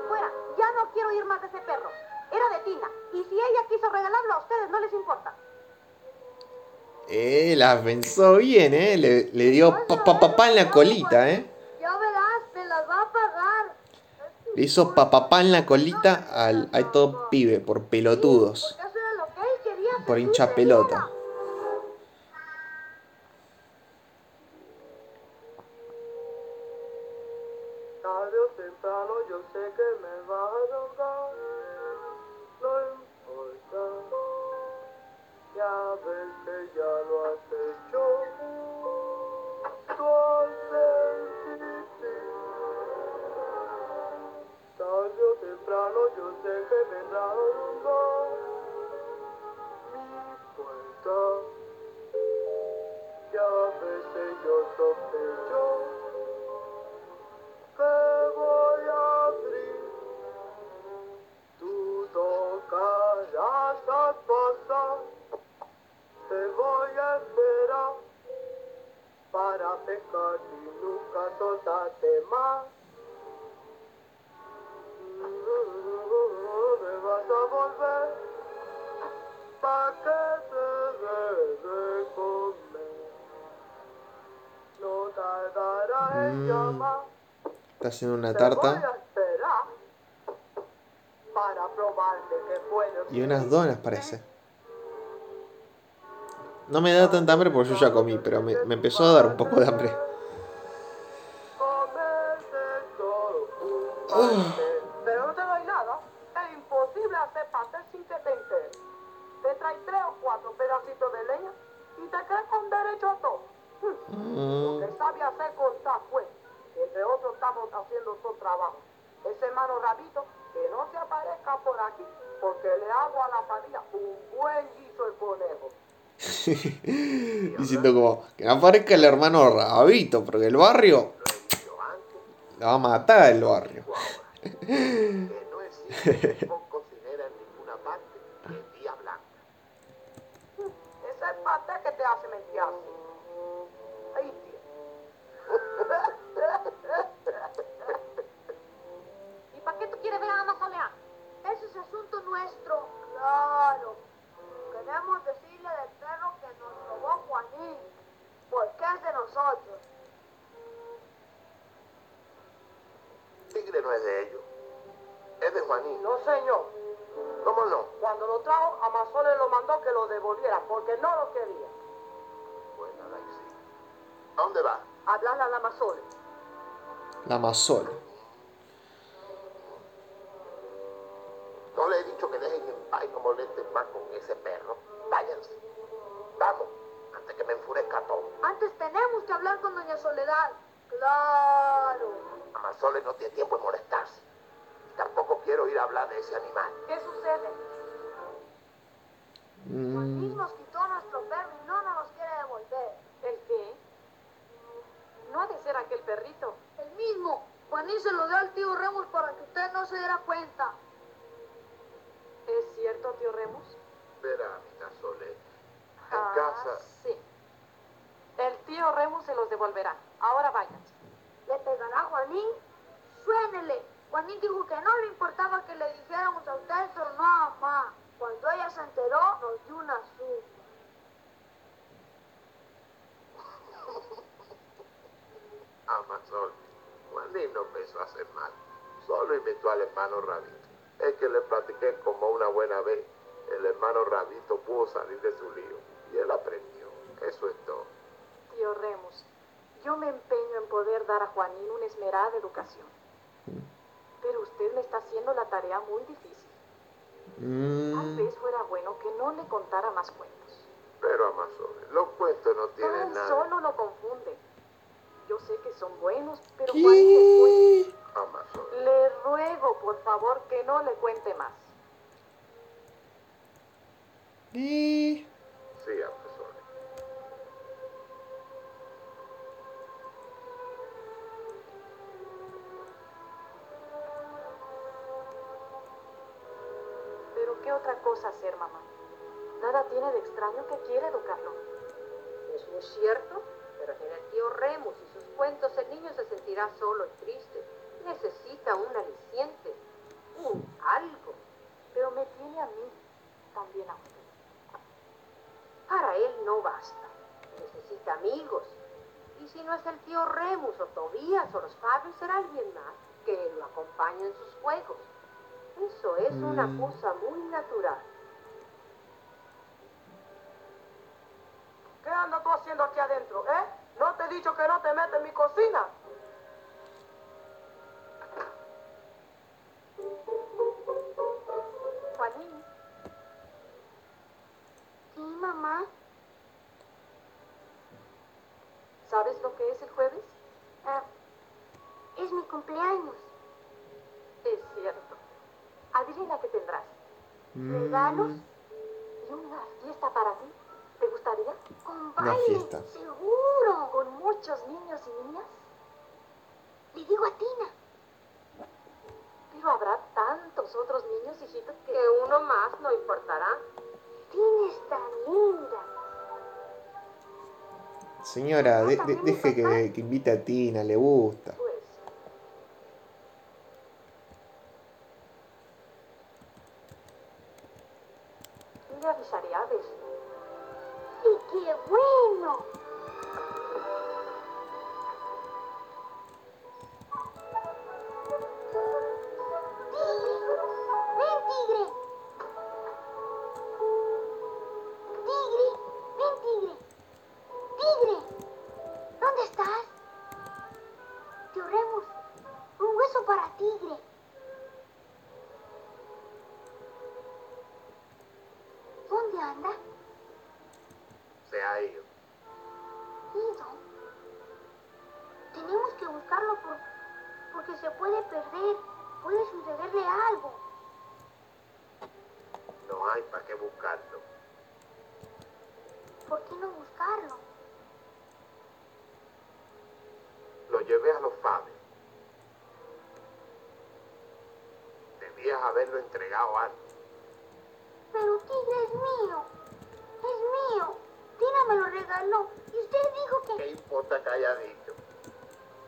Fuera, ya no quiero ir más de ese perro. Era de Tina. Y si ella quiso regalarlo a ustedes, no les importa. Eh, la pensó bien, ¿eh? Le, dio pa, en la colita, ¿eh? Ya verás, te las va a pagar. Le hizo papapá en la colita al, a todo pibe por pelotudos. Por hincha pelota. Está haciendo una tarta. Y unas donas parece. No me da tanta hambre porque yo ya comí, pero me, me empezó a dar un poco de hambre. aparezca el hermano Rabito, porque el barrio la va a matar el barrio. Amazônia. Hermano Rabito. Es que le platiqué como una buena vez. El hermano Rabito pudo salir de su lío. Y él aprendió. Eso es todo. Tío Remus, yo me empeño en poder dar a Juanín una esmerada educación. Pero usted le está haciendo la tarea muy difícil. Tal mm, vez fuera bueno que no le contara más cuentos. Pero Amazon, los cuentos no tienen Tan nada. solo lo confunde. Yo sé que son buenos, pero Juanín es muy... Le ruego, por favor, que no le cuente más. ¿Qué? Sí, Amazon. Pero ¿qué otra cosa hacer, mamá? Nada tiene de extraño que quiera educarlo. Eso es cierto, pero sin el tío Remus y sus cuentos el niño se sentirá solo y triste. Necesita un aliciente, un algo. Pero me tiene a mí, también a usted. Para él no basta. Necesita amigos. Y si no es el tío Remus o Tobías o los Fabios, será alguien más que lo acompañe en sus juegos. Eso es una Mm. cosa muy natural. ¿Qué andas tú haciendo aquí adentro, eh? ¿No te he dicho que no te metas en mi cocina? ¿Regalos? Mm, ¿Y una fiesta para ti? ¿Te gustaría? Con Una baile. fiesta. Seguro. ¿Con muchos niños y niñas? Le digo a Tina. Pero habrá tantos otros niños, hijito, que... Que uno más no importará. Tina está linda. Señora, de- de- deje que, que invite a Tina, le gusta. Llevé a los Fabios. Debías haberlo entregado antes. Pero Tigre es mío. Es mío. Tina me lo regaló. Y usted dijo que... ¿Qué importa que haya dicho?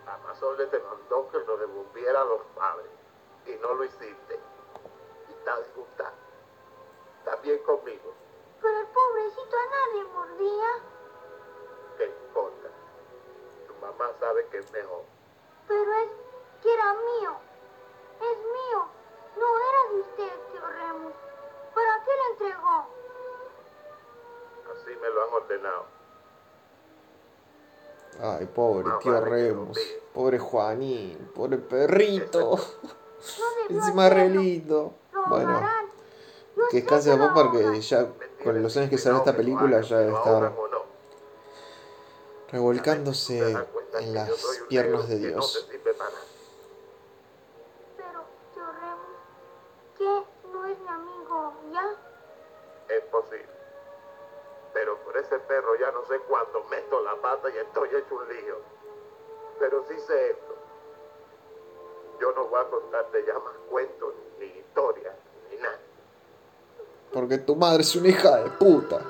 Amazon le te mandó que lo devolviera a los padres. Y no lo hiciste. Y está disgustado. También conmigo. Pero el pobrecito a nadie mordía. ¿Qué importa? Mamá sabe que es mejor. Pero es que era mío. Es mío. No era de usted, tío Remus. ¿Para qué lo entregó? Así me lo han ordenado. Ay, pobre tío vale Remus. Pobre Juanín. Pobre perrito. No Encima re hacerlo. lindo. Lo Bueno, que descanse papá porque ya con los años que sale esta película ya debe estar revolcándose en las piernas de Dios. Pero, ¿qué? No es mi amigo, ¿ya? Es posible. Pero por ese perro ya no sé cuándo meto la pata y estoy hecho un lío. Pero sí sé esto. Yo no voy a contarte ya más cuentos, ni historias, ni nada. Porque tu madre es una hija de puta.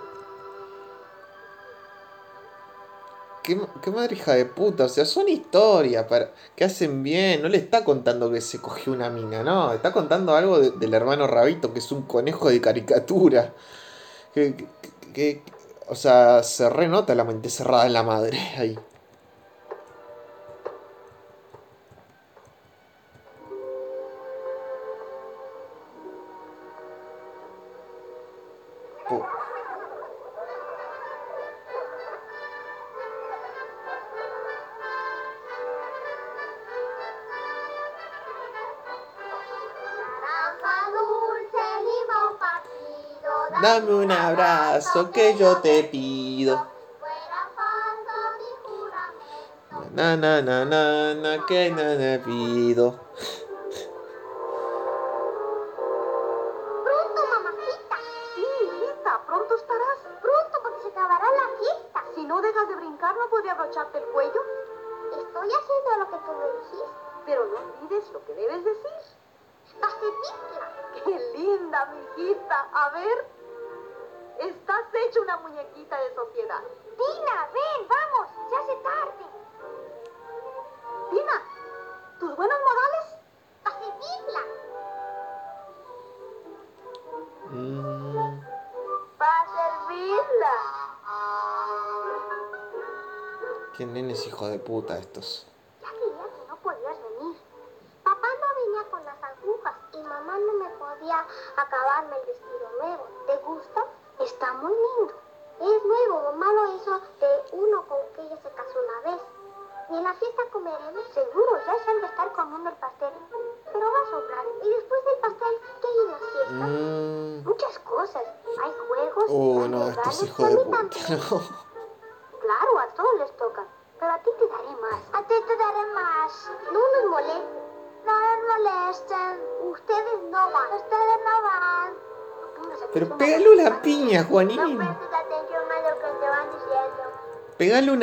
¿Qué, madre hija de puta? O sea, son historias para, que hacen bien. No le está contando que se cogió una mina, no. Está contando algo de- del hermano Rabito, que es un conejo de caricatura. Que, que- que- o sea, se renota la mente cerrada en la madre ahí. Dame un abrazo que yo te pido. Na na na na na que na na pido. Nenes hijo de puta estos. Ya creía que no podías venir. Papá no venía con las agujas y mamá no me podía acabarme el vestido nuevo. ¿Te gusta? Está muy lindo. Es nuevo, mamá lo hizo de uno con que ella se casó una vez. Y en la fiesta comeremos, seguro, ya se han de estar comiendo el pastel. Pero va a sobrar. Y después del pastel, ¿qué hay en la fiesta? Mm, Muchas cosas. Hay juegos. oh, hay no, estos hijos de puta. no.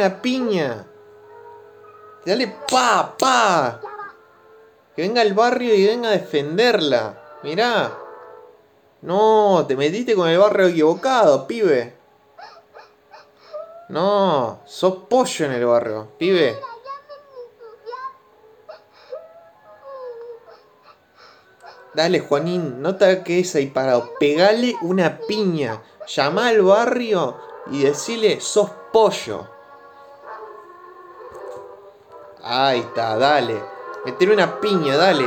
Piña. Dale pa, pa. Que venga al barrio y venga a defenderla. Mirá. No, te metiste con el barrio equivocado, pibe. No, sos pollo en el barrio, pibe. Dale, Juanín, no te quedes ahí parado. Pegale una piña. Llama al barrio y decile, sos pollo. Ahí está, dale. Metele una piña, dale.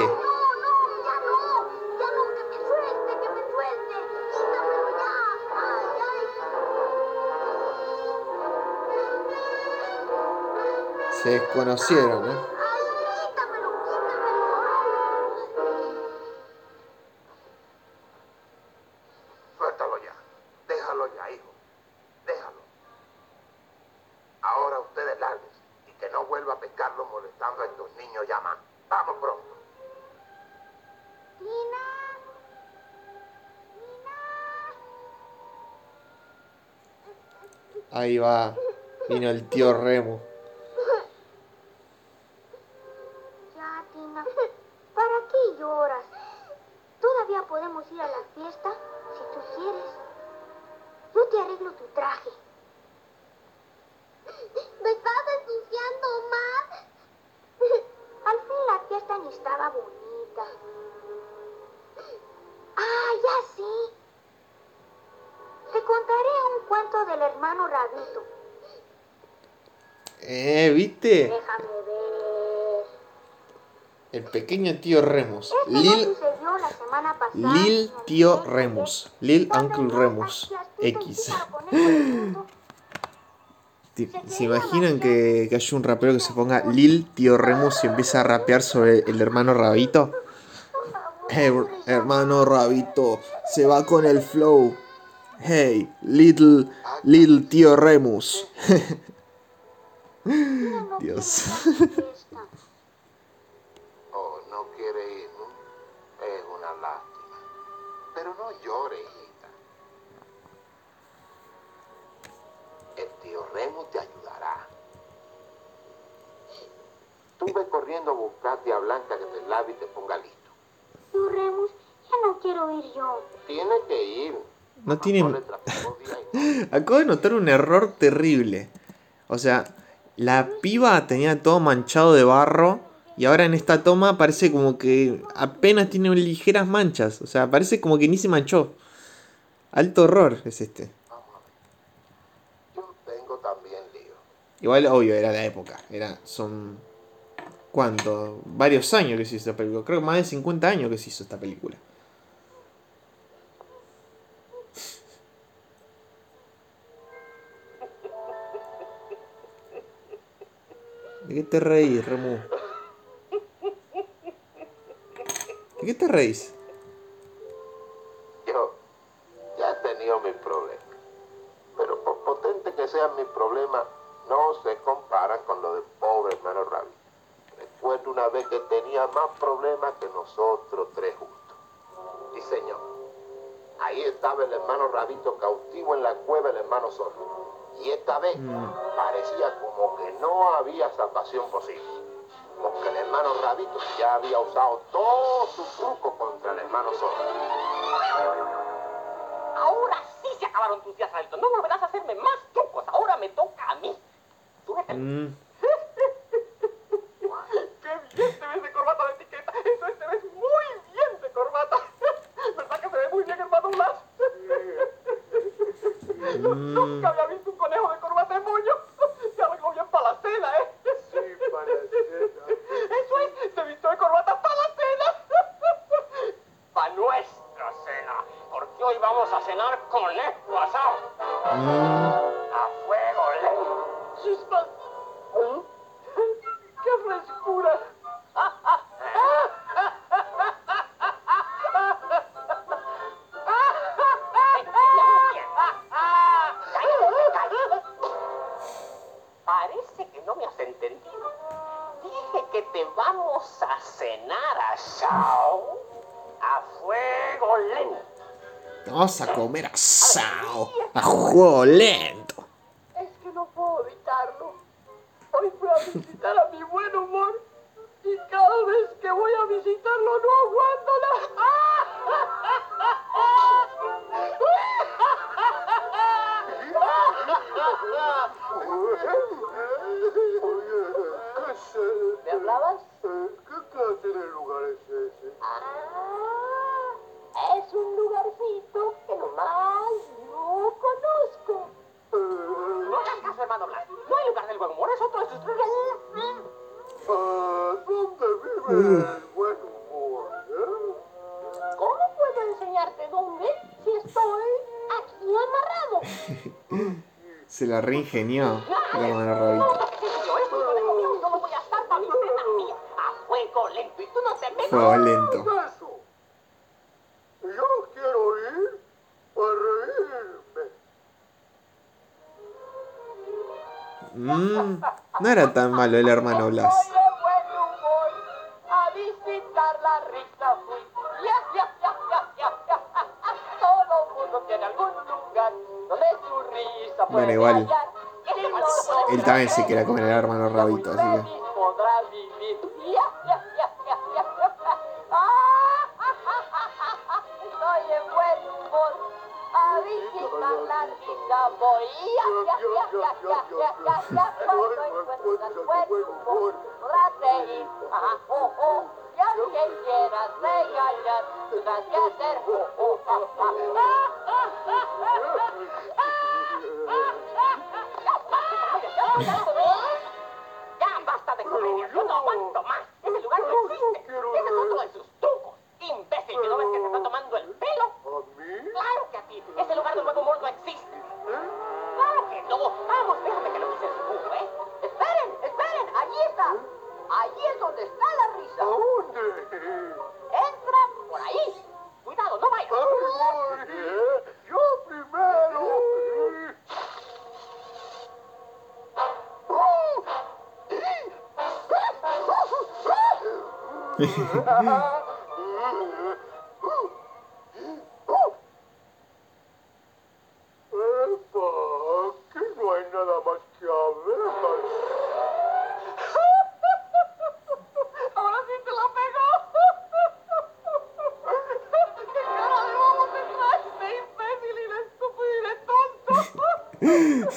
No, no, ya El tío Remo. El pequeño tío Remus. Este Lil, Lil tío. Remus. Lil Uncle Remus. X. ¿Se imaginan que, que haya un rapero que se ponga Lil Tío Remus y empieza a rapear sobre el hermano Rabito? Hey, hermano Rabito, se va con el flow. Hey, little, little Tío Remus. Dios. Tú ve corriendo a buscarte a Blanca que te lave y te ponga listo. Tío Remus, ya no quiero ir yo. Tiene que ir. No tiene... No Acabo de notar un error terrible. O sea, la piba tenía todo manchado de barro y ahora en esta toma parece como que apenas tiene ligeras manchas. O sea, parece como que ni se manchó. Alto horror es este. Yo tengo también lío. Igual, obvio, era la época. Era, son... ¿Cuánto? Varios años que se hizo esta película. Creo que más de 50 años que se hizo esta película. ¿De qué te reís, Remu? ¿De qué te reís? Yo ya he tenido mis problemas. Pero por potente que sean mis problemas, no se comparan con los del pobre hermano Rabi. Recuerdo una vez que tenía más problemas que nosotros tres juntos. Sí, señor. Ahí estaba el hermano Rabito cautivo en la cueva del hermano Zorro. Y esta vez parecía como que no había salvación posible. Porque el hermano Rabito ya había usado todo su truco contra el hermano Zorro. Ahora sí se acabaron tus días altos. No volverás a hacerme más trucos. Ahora me toca a mí. Mm, ¡Qué bien te ves de corbata de etiqueta! Eso es, te ves muy bien de corbata. ¿Verdad que se ve muy bien, hermano Blas? Nunca había visto un conejo de corbata de moño. Se arregló bien para la cena, ¿eh? Sí, para la cena. Eso es, se vistió de corbata para la cena. Para nuestra cena. Porque hoy vamos a cenar conejo asado. A fuego lento. ¡Chispas! ¿Eh? ¡Qué frescura! Vamos a comer asado. A juego no te metas. Fuego lento. Eso. Yo quiero ir para reírme. Mm, no era tan malo el hermano Blas. Voy de buen humor a visitar la risa fui. Ya, ya, ya, ya, ya, ya. Todo mundo tiene algún lugar donde su risa Bueno, igual, también se quiere comer el hermano Rabito, así que.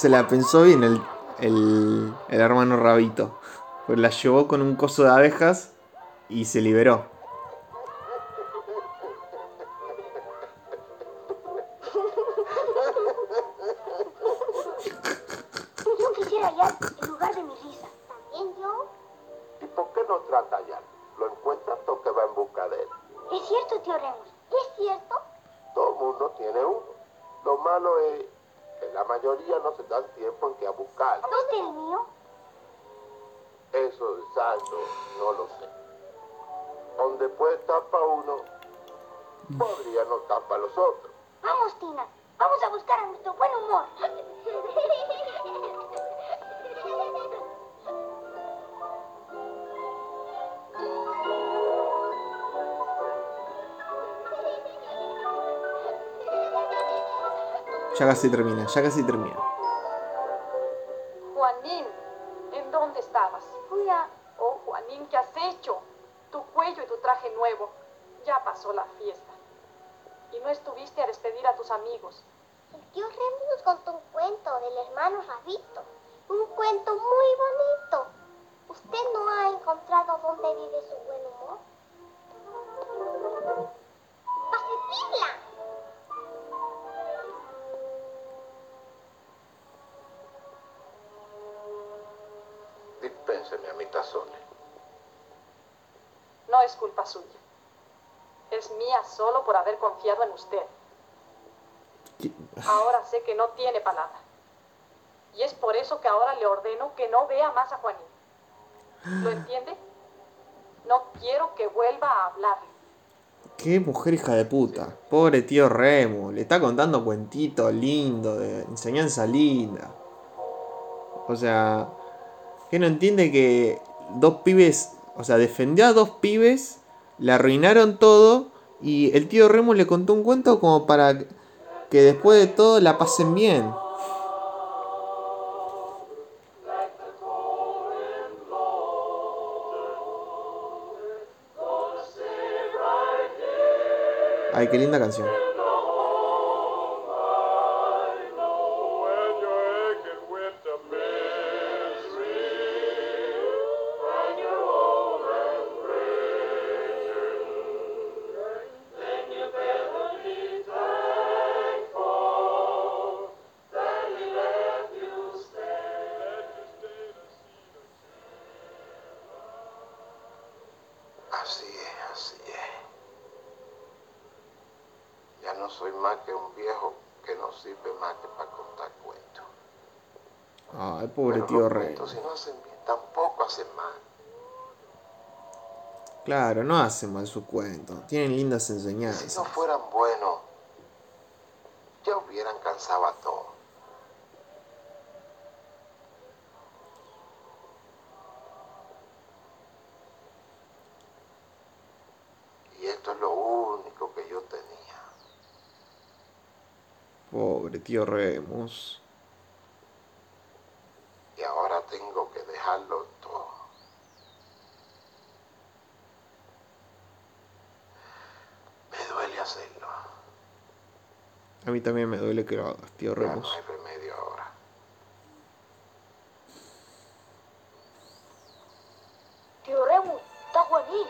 se la pensó bien el, el, el hermano Rabito. Pues la llevó con un coso de abejas y se liberó. Casi termina, ya casi termina. Usted. Ahora sé que no tiene palabra. Y es por eso que ahora le ordeno que no vea más a Juanín. ¿Lo entiende? No quiero que vuelva a hablarle. Qué mujer hija de puta. Pobre tío Remo. Le está contando cuentitos lindos, de enseñanza linda. O sea, que no entiende que dos pibes, o sea, defendió a dos pibes, le arruinaron todo y el tío Remo le contó un cuento como para que después de todo la pasen bien. Ay, qué linda canción. Claro, no hacen mal su cuento. Tienen lindas Si enseñanzas. no fueran buenos, ya hubieran cansado a todos. Y esto es lo único que yo tenía. Pobre tío Remus. Y ahora tengo que dejarlo todo. Me duele hacerlo. A mí también me duele que lo hagas, tío Ya no Remus. hay remedio ahora. Tío Remus, está Juanín.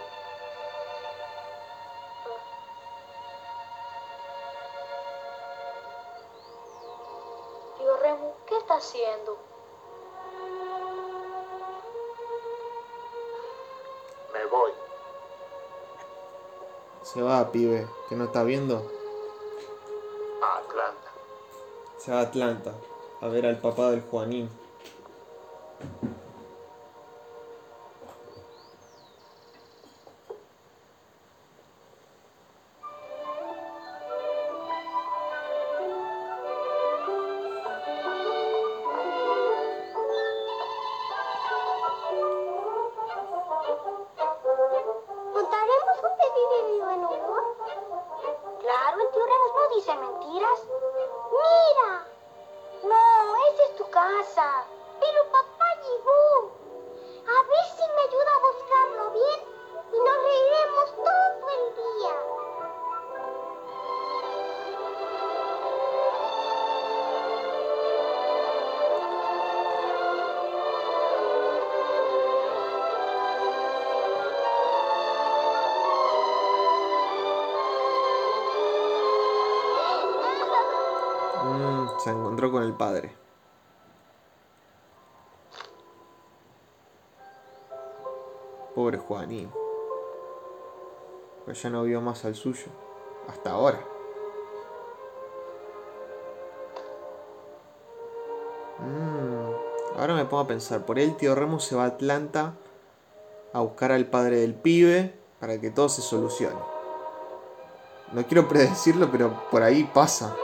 Tío Remus, ¿qué está haciendo? Me voy. Se va, pibe, que no está viendo. Se va a Atlanta a ver al papá del Juanín. Awesome. Ya no vio más al suyo. Hasta ahora. Mm, Ahora me pongo a pensar. Por el tío Remus se va a Atlanta a buscar al padre del pibe para que todo se solucione. No quiero predecirlo, pero por ahí pasa.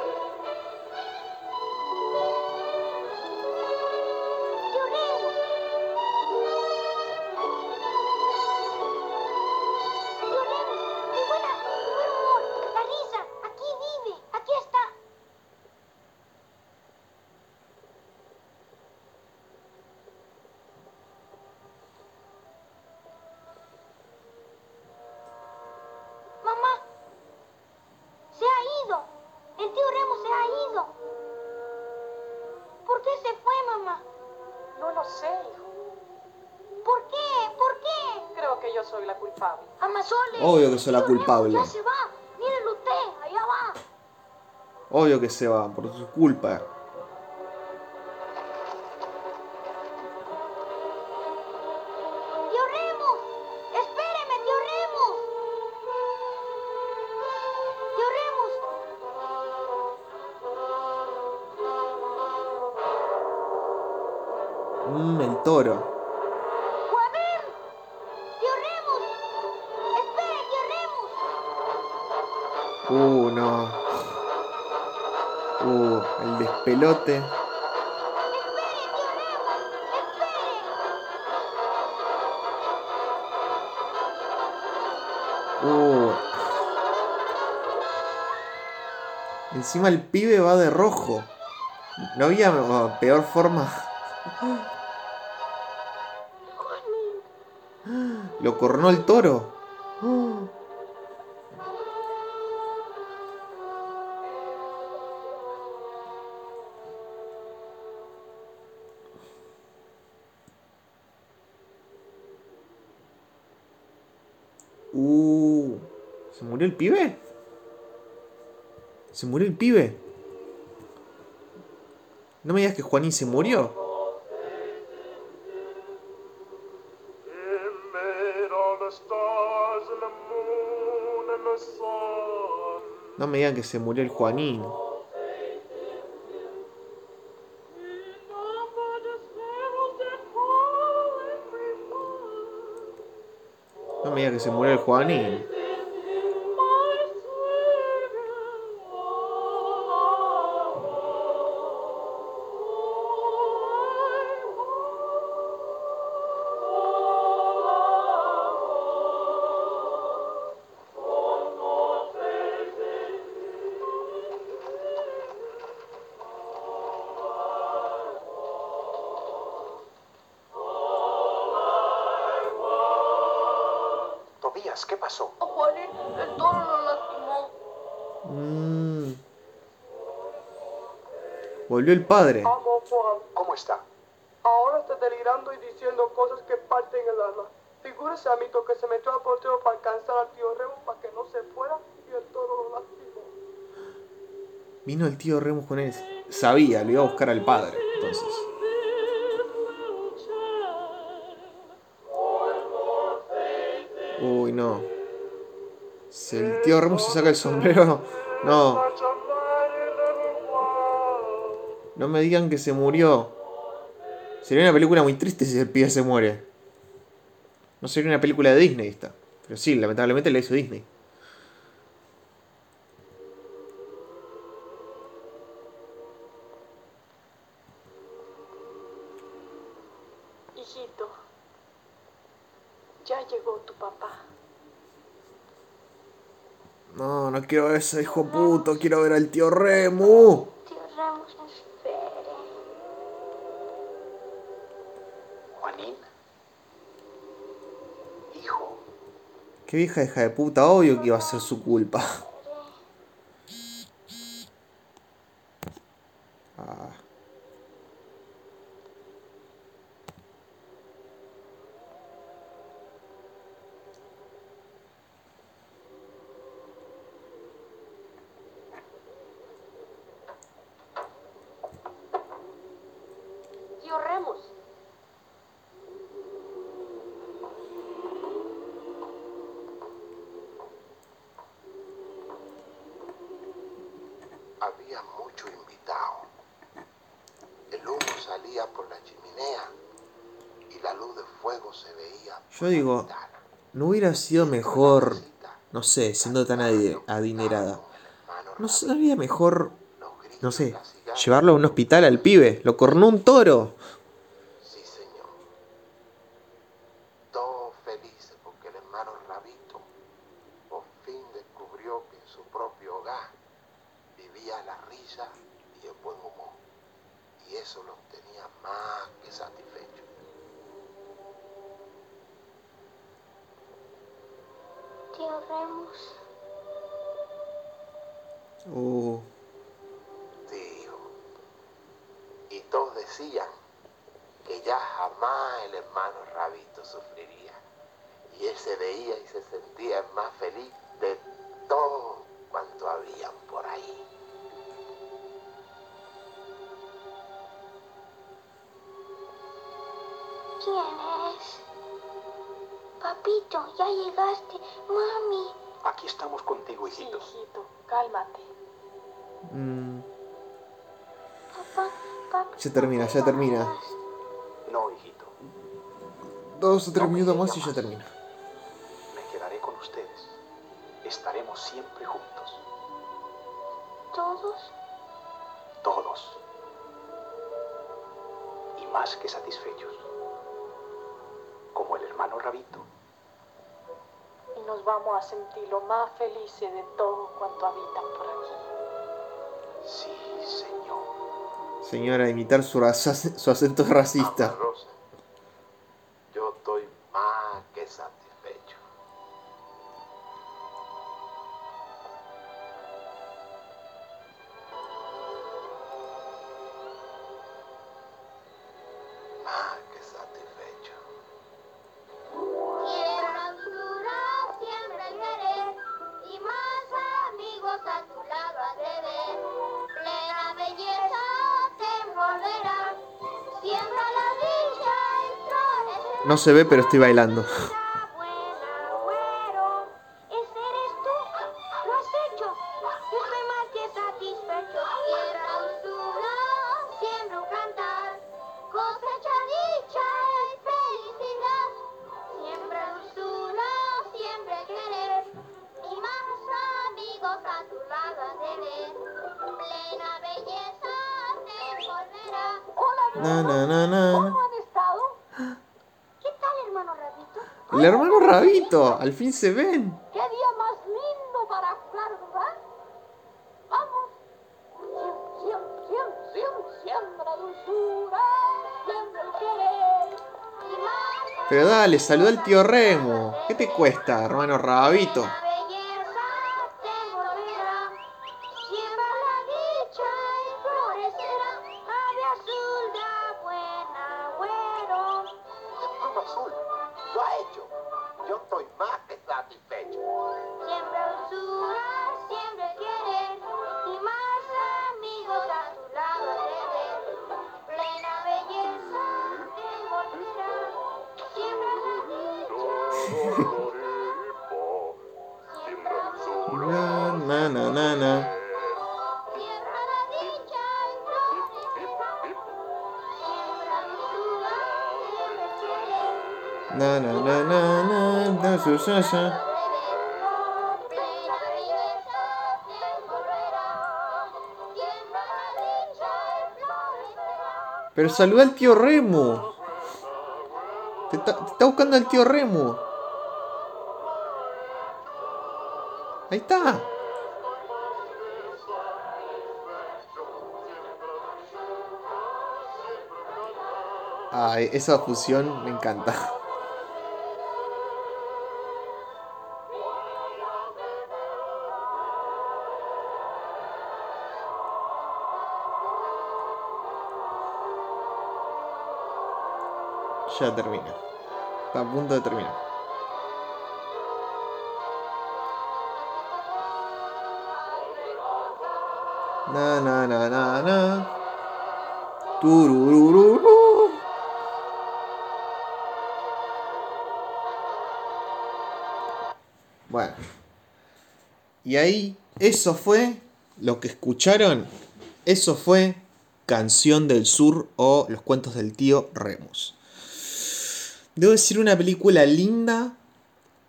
La culpable. Ya se va. Mírelo usted. Allá va. Obvio que se va, por su culpa. Uh. Encima el pibe va de rojo. No había uh, peor forma. Lo cornó el toro. Uh, ¿se murió el pibe? ¿Se murió el pibe? No me digas que Juanín se murió. No me digan que se murió el Juanín. Que se murió el Juanín. Volvió el padre. Amo Juan. ¿Cómo está? Ahora está delirando y diciendo cosas que parten el alma. Figúrese, amito, que se metió al portero para alcanzar al tío Remus para que no se fuera y el toro lo lastimó. Vino el tío Remus con él. Sabía, lo iba a buscar al padre. Entonces. Uy, no. Si el tío Remus se saca el sombrero. No. No me digan que se murió. Sería una película muy triste si el pibe se muere. No sería una película de Disney esta. Pero sí, lamentablemente la hizo Disney. Hijito, ya llegó tu papá. No, no quiero ver ese hijo puto. Quiero ver al tío Remu. Vieja hija de puta. Obvio que iba a ser su culpa. Ah. Había mucho invitado. El humo salía por la chimenea y la luz de fuego se veía. Yo digo, ¿no hubiera sido mejor, no sé, siendo tan adi- adinerada? ¿No sería mejor, no sé, llevarlo a un hospital al pibe? Lo cornó un toro. Termina, ya termina. No, hijito. Dos o tres minutos más y ya termina. Me quedaré con ustedes. Estaremos siempre juntos. ¿Todos? Todos. Y más que satisfechos. Como el hermano Rabito. Y nos vamos a sentir lo más felices de todo cuanto habitan Señora, imitar su, raza- su acento racista. Ver. Plena belleza te envolverá. Hola, Na, na, na, na. ¿cómo han estado? ¿Qué tal, hermano Rabito? El hermano Rabito, al fin se ven. ¡Qué día más lindo para jugar, verdad! ¡Vamos! Siem, siem, siem, siem, siembra dulzura, siembra el querer. Pero dale, saluda al tío Remo. ¿Qué te cuesta, hermano Rabito? Su. Pero saluda al tío Remo. Te está, buscando el tío Remo. Ahí está. Ay, esa fusión me encanta. Ya termina. Está a punto de terminar. Na na na na na. Tururururu. Bueno. Y ahí, eso fue lo que escucharon, eso fue Canción del Sur o Los cuentos del tío Remus. Debo decir una película linda,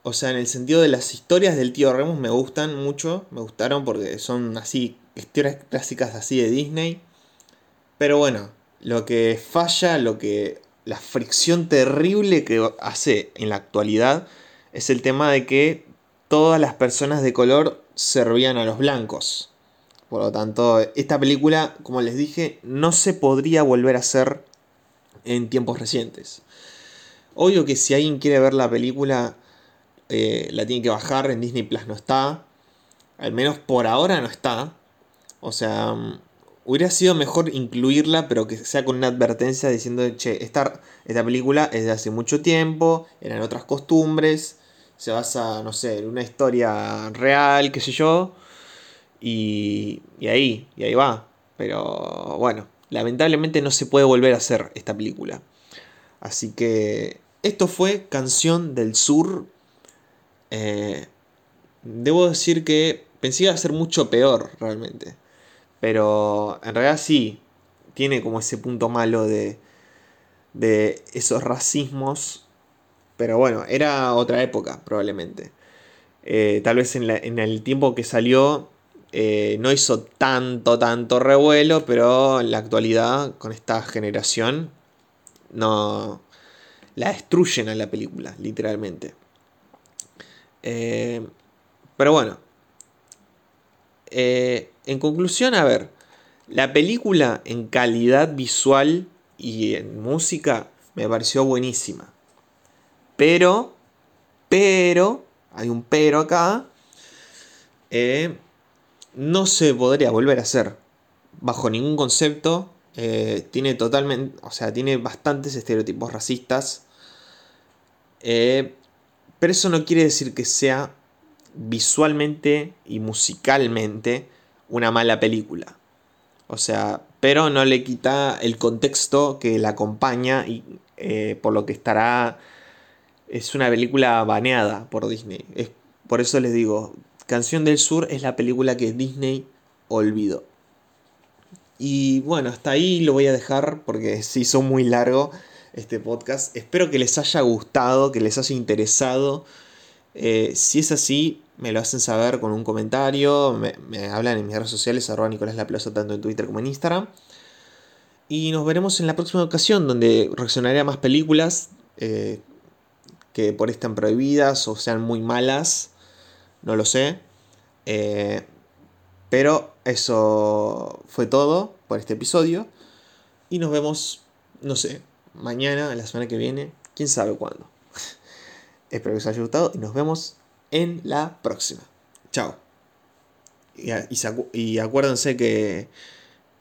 o sea, en el sentido de las historias del tío Remus me gustan mucho, me gustaron porque son así, historias clásicas así de Disney. Pero bueno, lo que falla, lo que la fricción terrible que hace en la actualidad es el tema de que todas las personas de color servían a los blancos. Por lo tanto, esta película, como les dije, no se podría volver a hacer en tiempos recientes. Obvio que si alguien quiere ver la película, eh, la tiene que bajar, en Disney Plus no está. Al menos por ahora no está. O sea, mm, hubiera sido mejor incluirla, pero que sea con una advertencia diciendo, che, esta, esta película es de hace mucho tiempo, eran otras costumbres, se basa, no sé, en una historia real, qué sé yo. Y, y ahí, y ahí va. Pero bueno, lamentablemente no se puede volver a hacer esta película. Así que esto fue Canción del Sur. Eh, debo decir que pensé que iba a ser mucho peor realmente. Pero en realidad sí, tiene como ese punto malo de, de esos racismos. Pero bueno, era otra época probablemente. Eh, tal vez en, la- en el tiempo que salió eh, no hizo tanto, tanto revuelo, pero en la actualidad, con esta generación, no la destruyen a la película, literalmente. Eh, pero bueno, eh, en conclusión, a ver, la película en calidad visual y en música me pareció buenísima. Pero, pero, hay un pero acá. eh, no se podría volver a hacer bajo ningún concepto. tiene totalmente, o sea, tiene bastantes estereotipos racistas. Eh, pero eso no quiere decir que sea visualmente y musicalmente una mala película. O sea, pero no le quita el contexto que la acompaña y eh, por lo que estará... Es una película baneada por Disney. Es, por eso les digo, Canción del Sur es la película que Disney olvidó. Y bueno, hasta ahí lo voy a dejar porque se hizo muy largo este podcast. Espero que les haya gustado, que les haya interesado. Eh, si es así, me lo hacen saber con un comentario. Me, hablan en mis redes sociales, arroba Nicolás Laplaza, tanto en Twitter como en Instagram. Y nos veremos en la próxima ocasión, donde reaccionaré a más películas eh, que por están prohibidas o sean muy malas. No lo sé. Eh, pero eso fue todo por este episodio. Y nos vemos, no sé, mañana, la semana que viene. Quién sabe cuándo. Espero que os haya gustado y nos vemos en la próxima. Chao. Y, y y acuérdense que,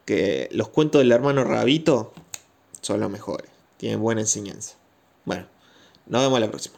que los cuentos del hermano Rabito son los mejores. Tienen buena enseñanza. Bueno, nos vemos la próxima.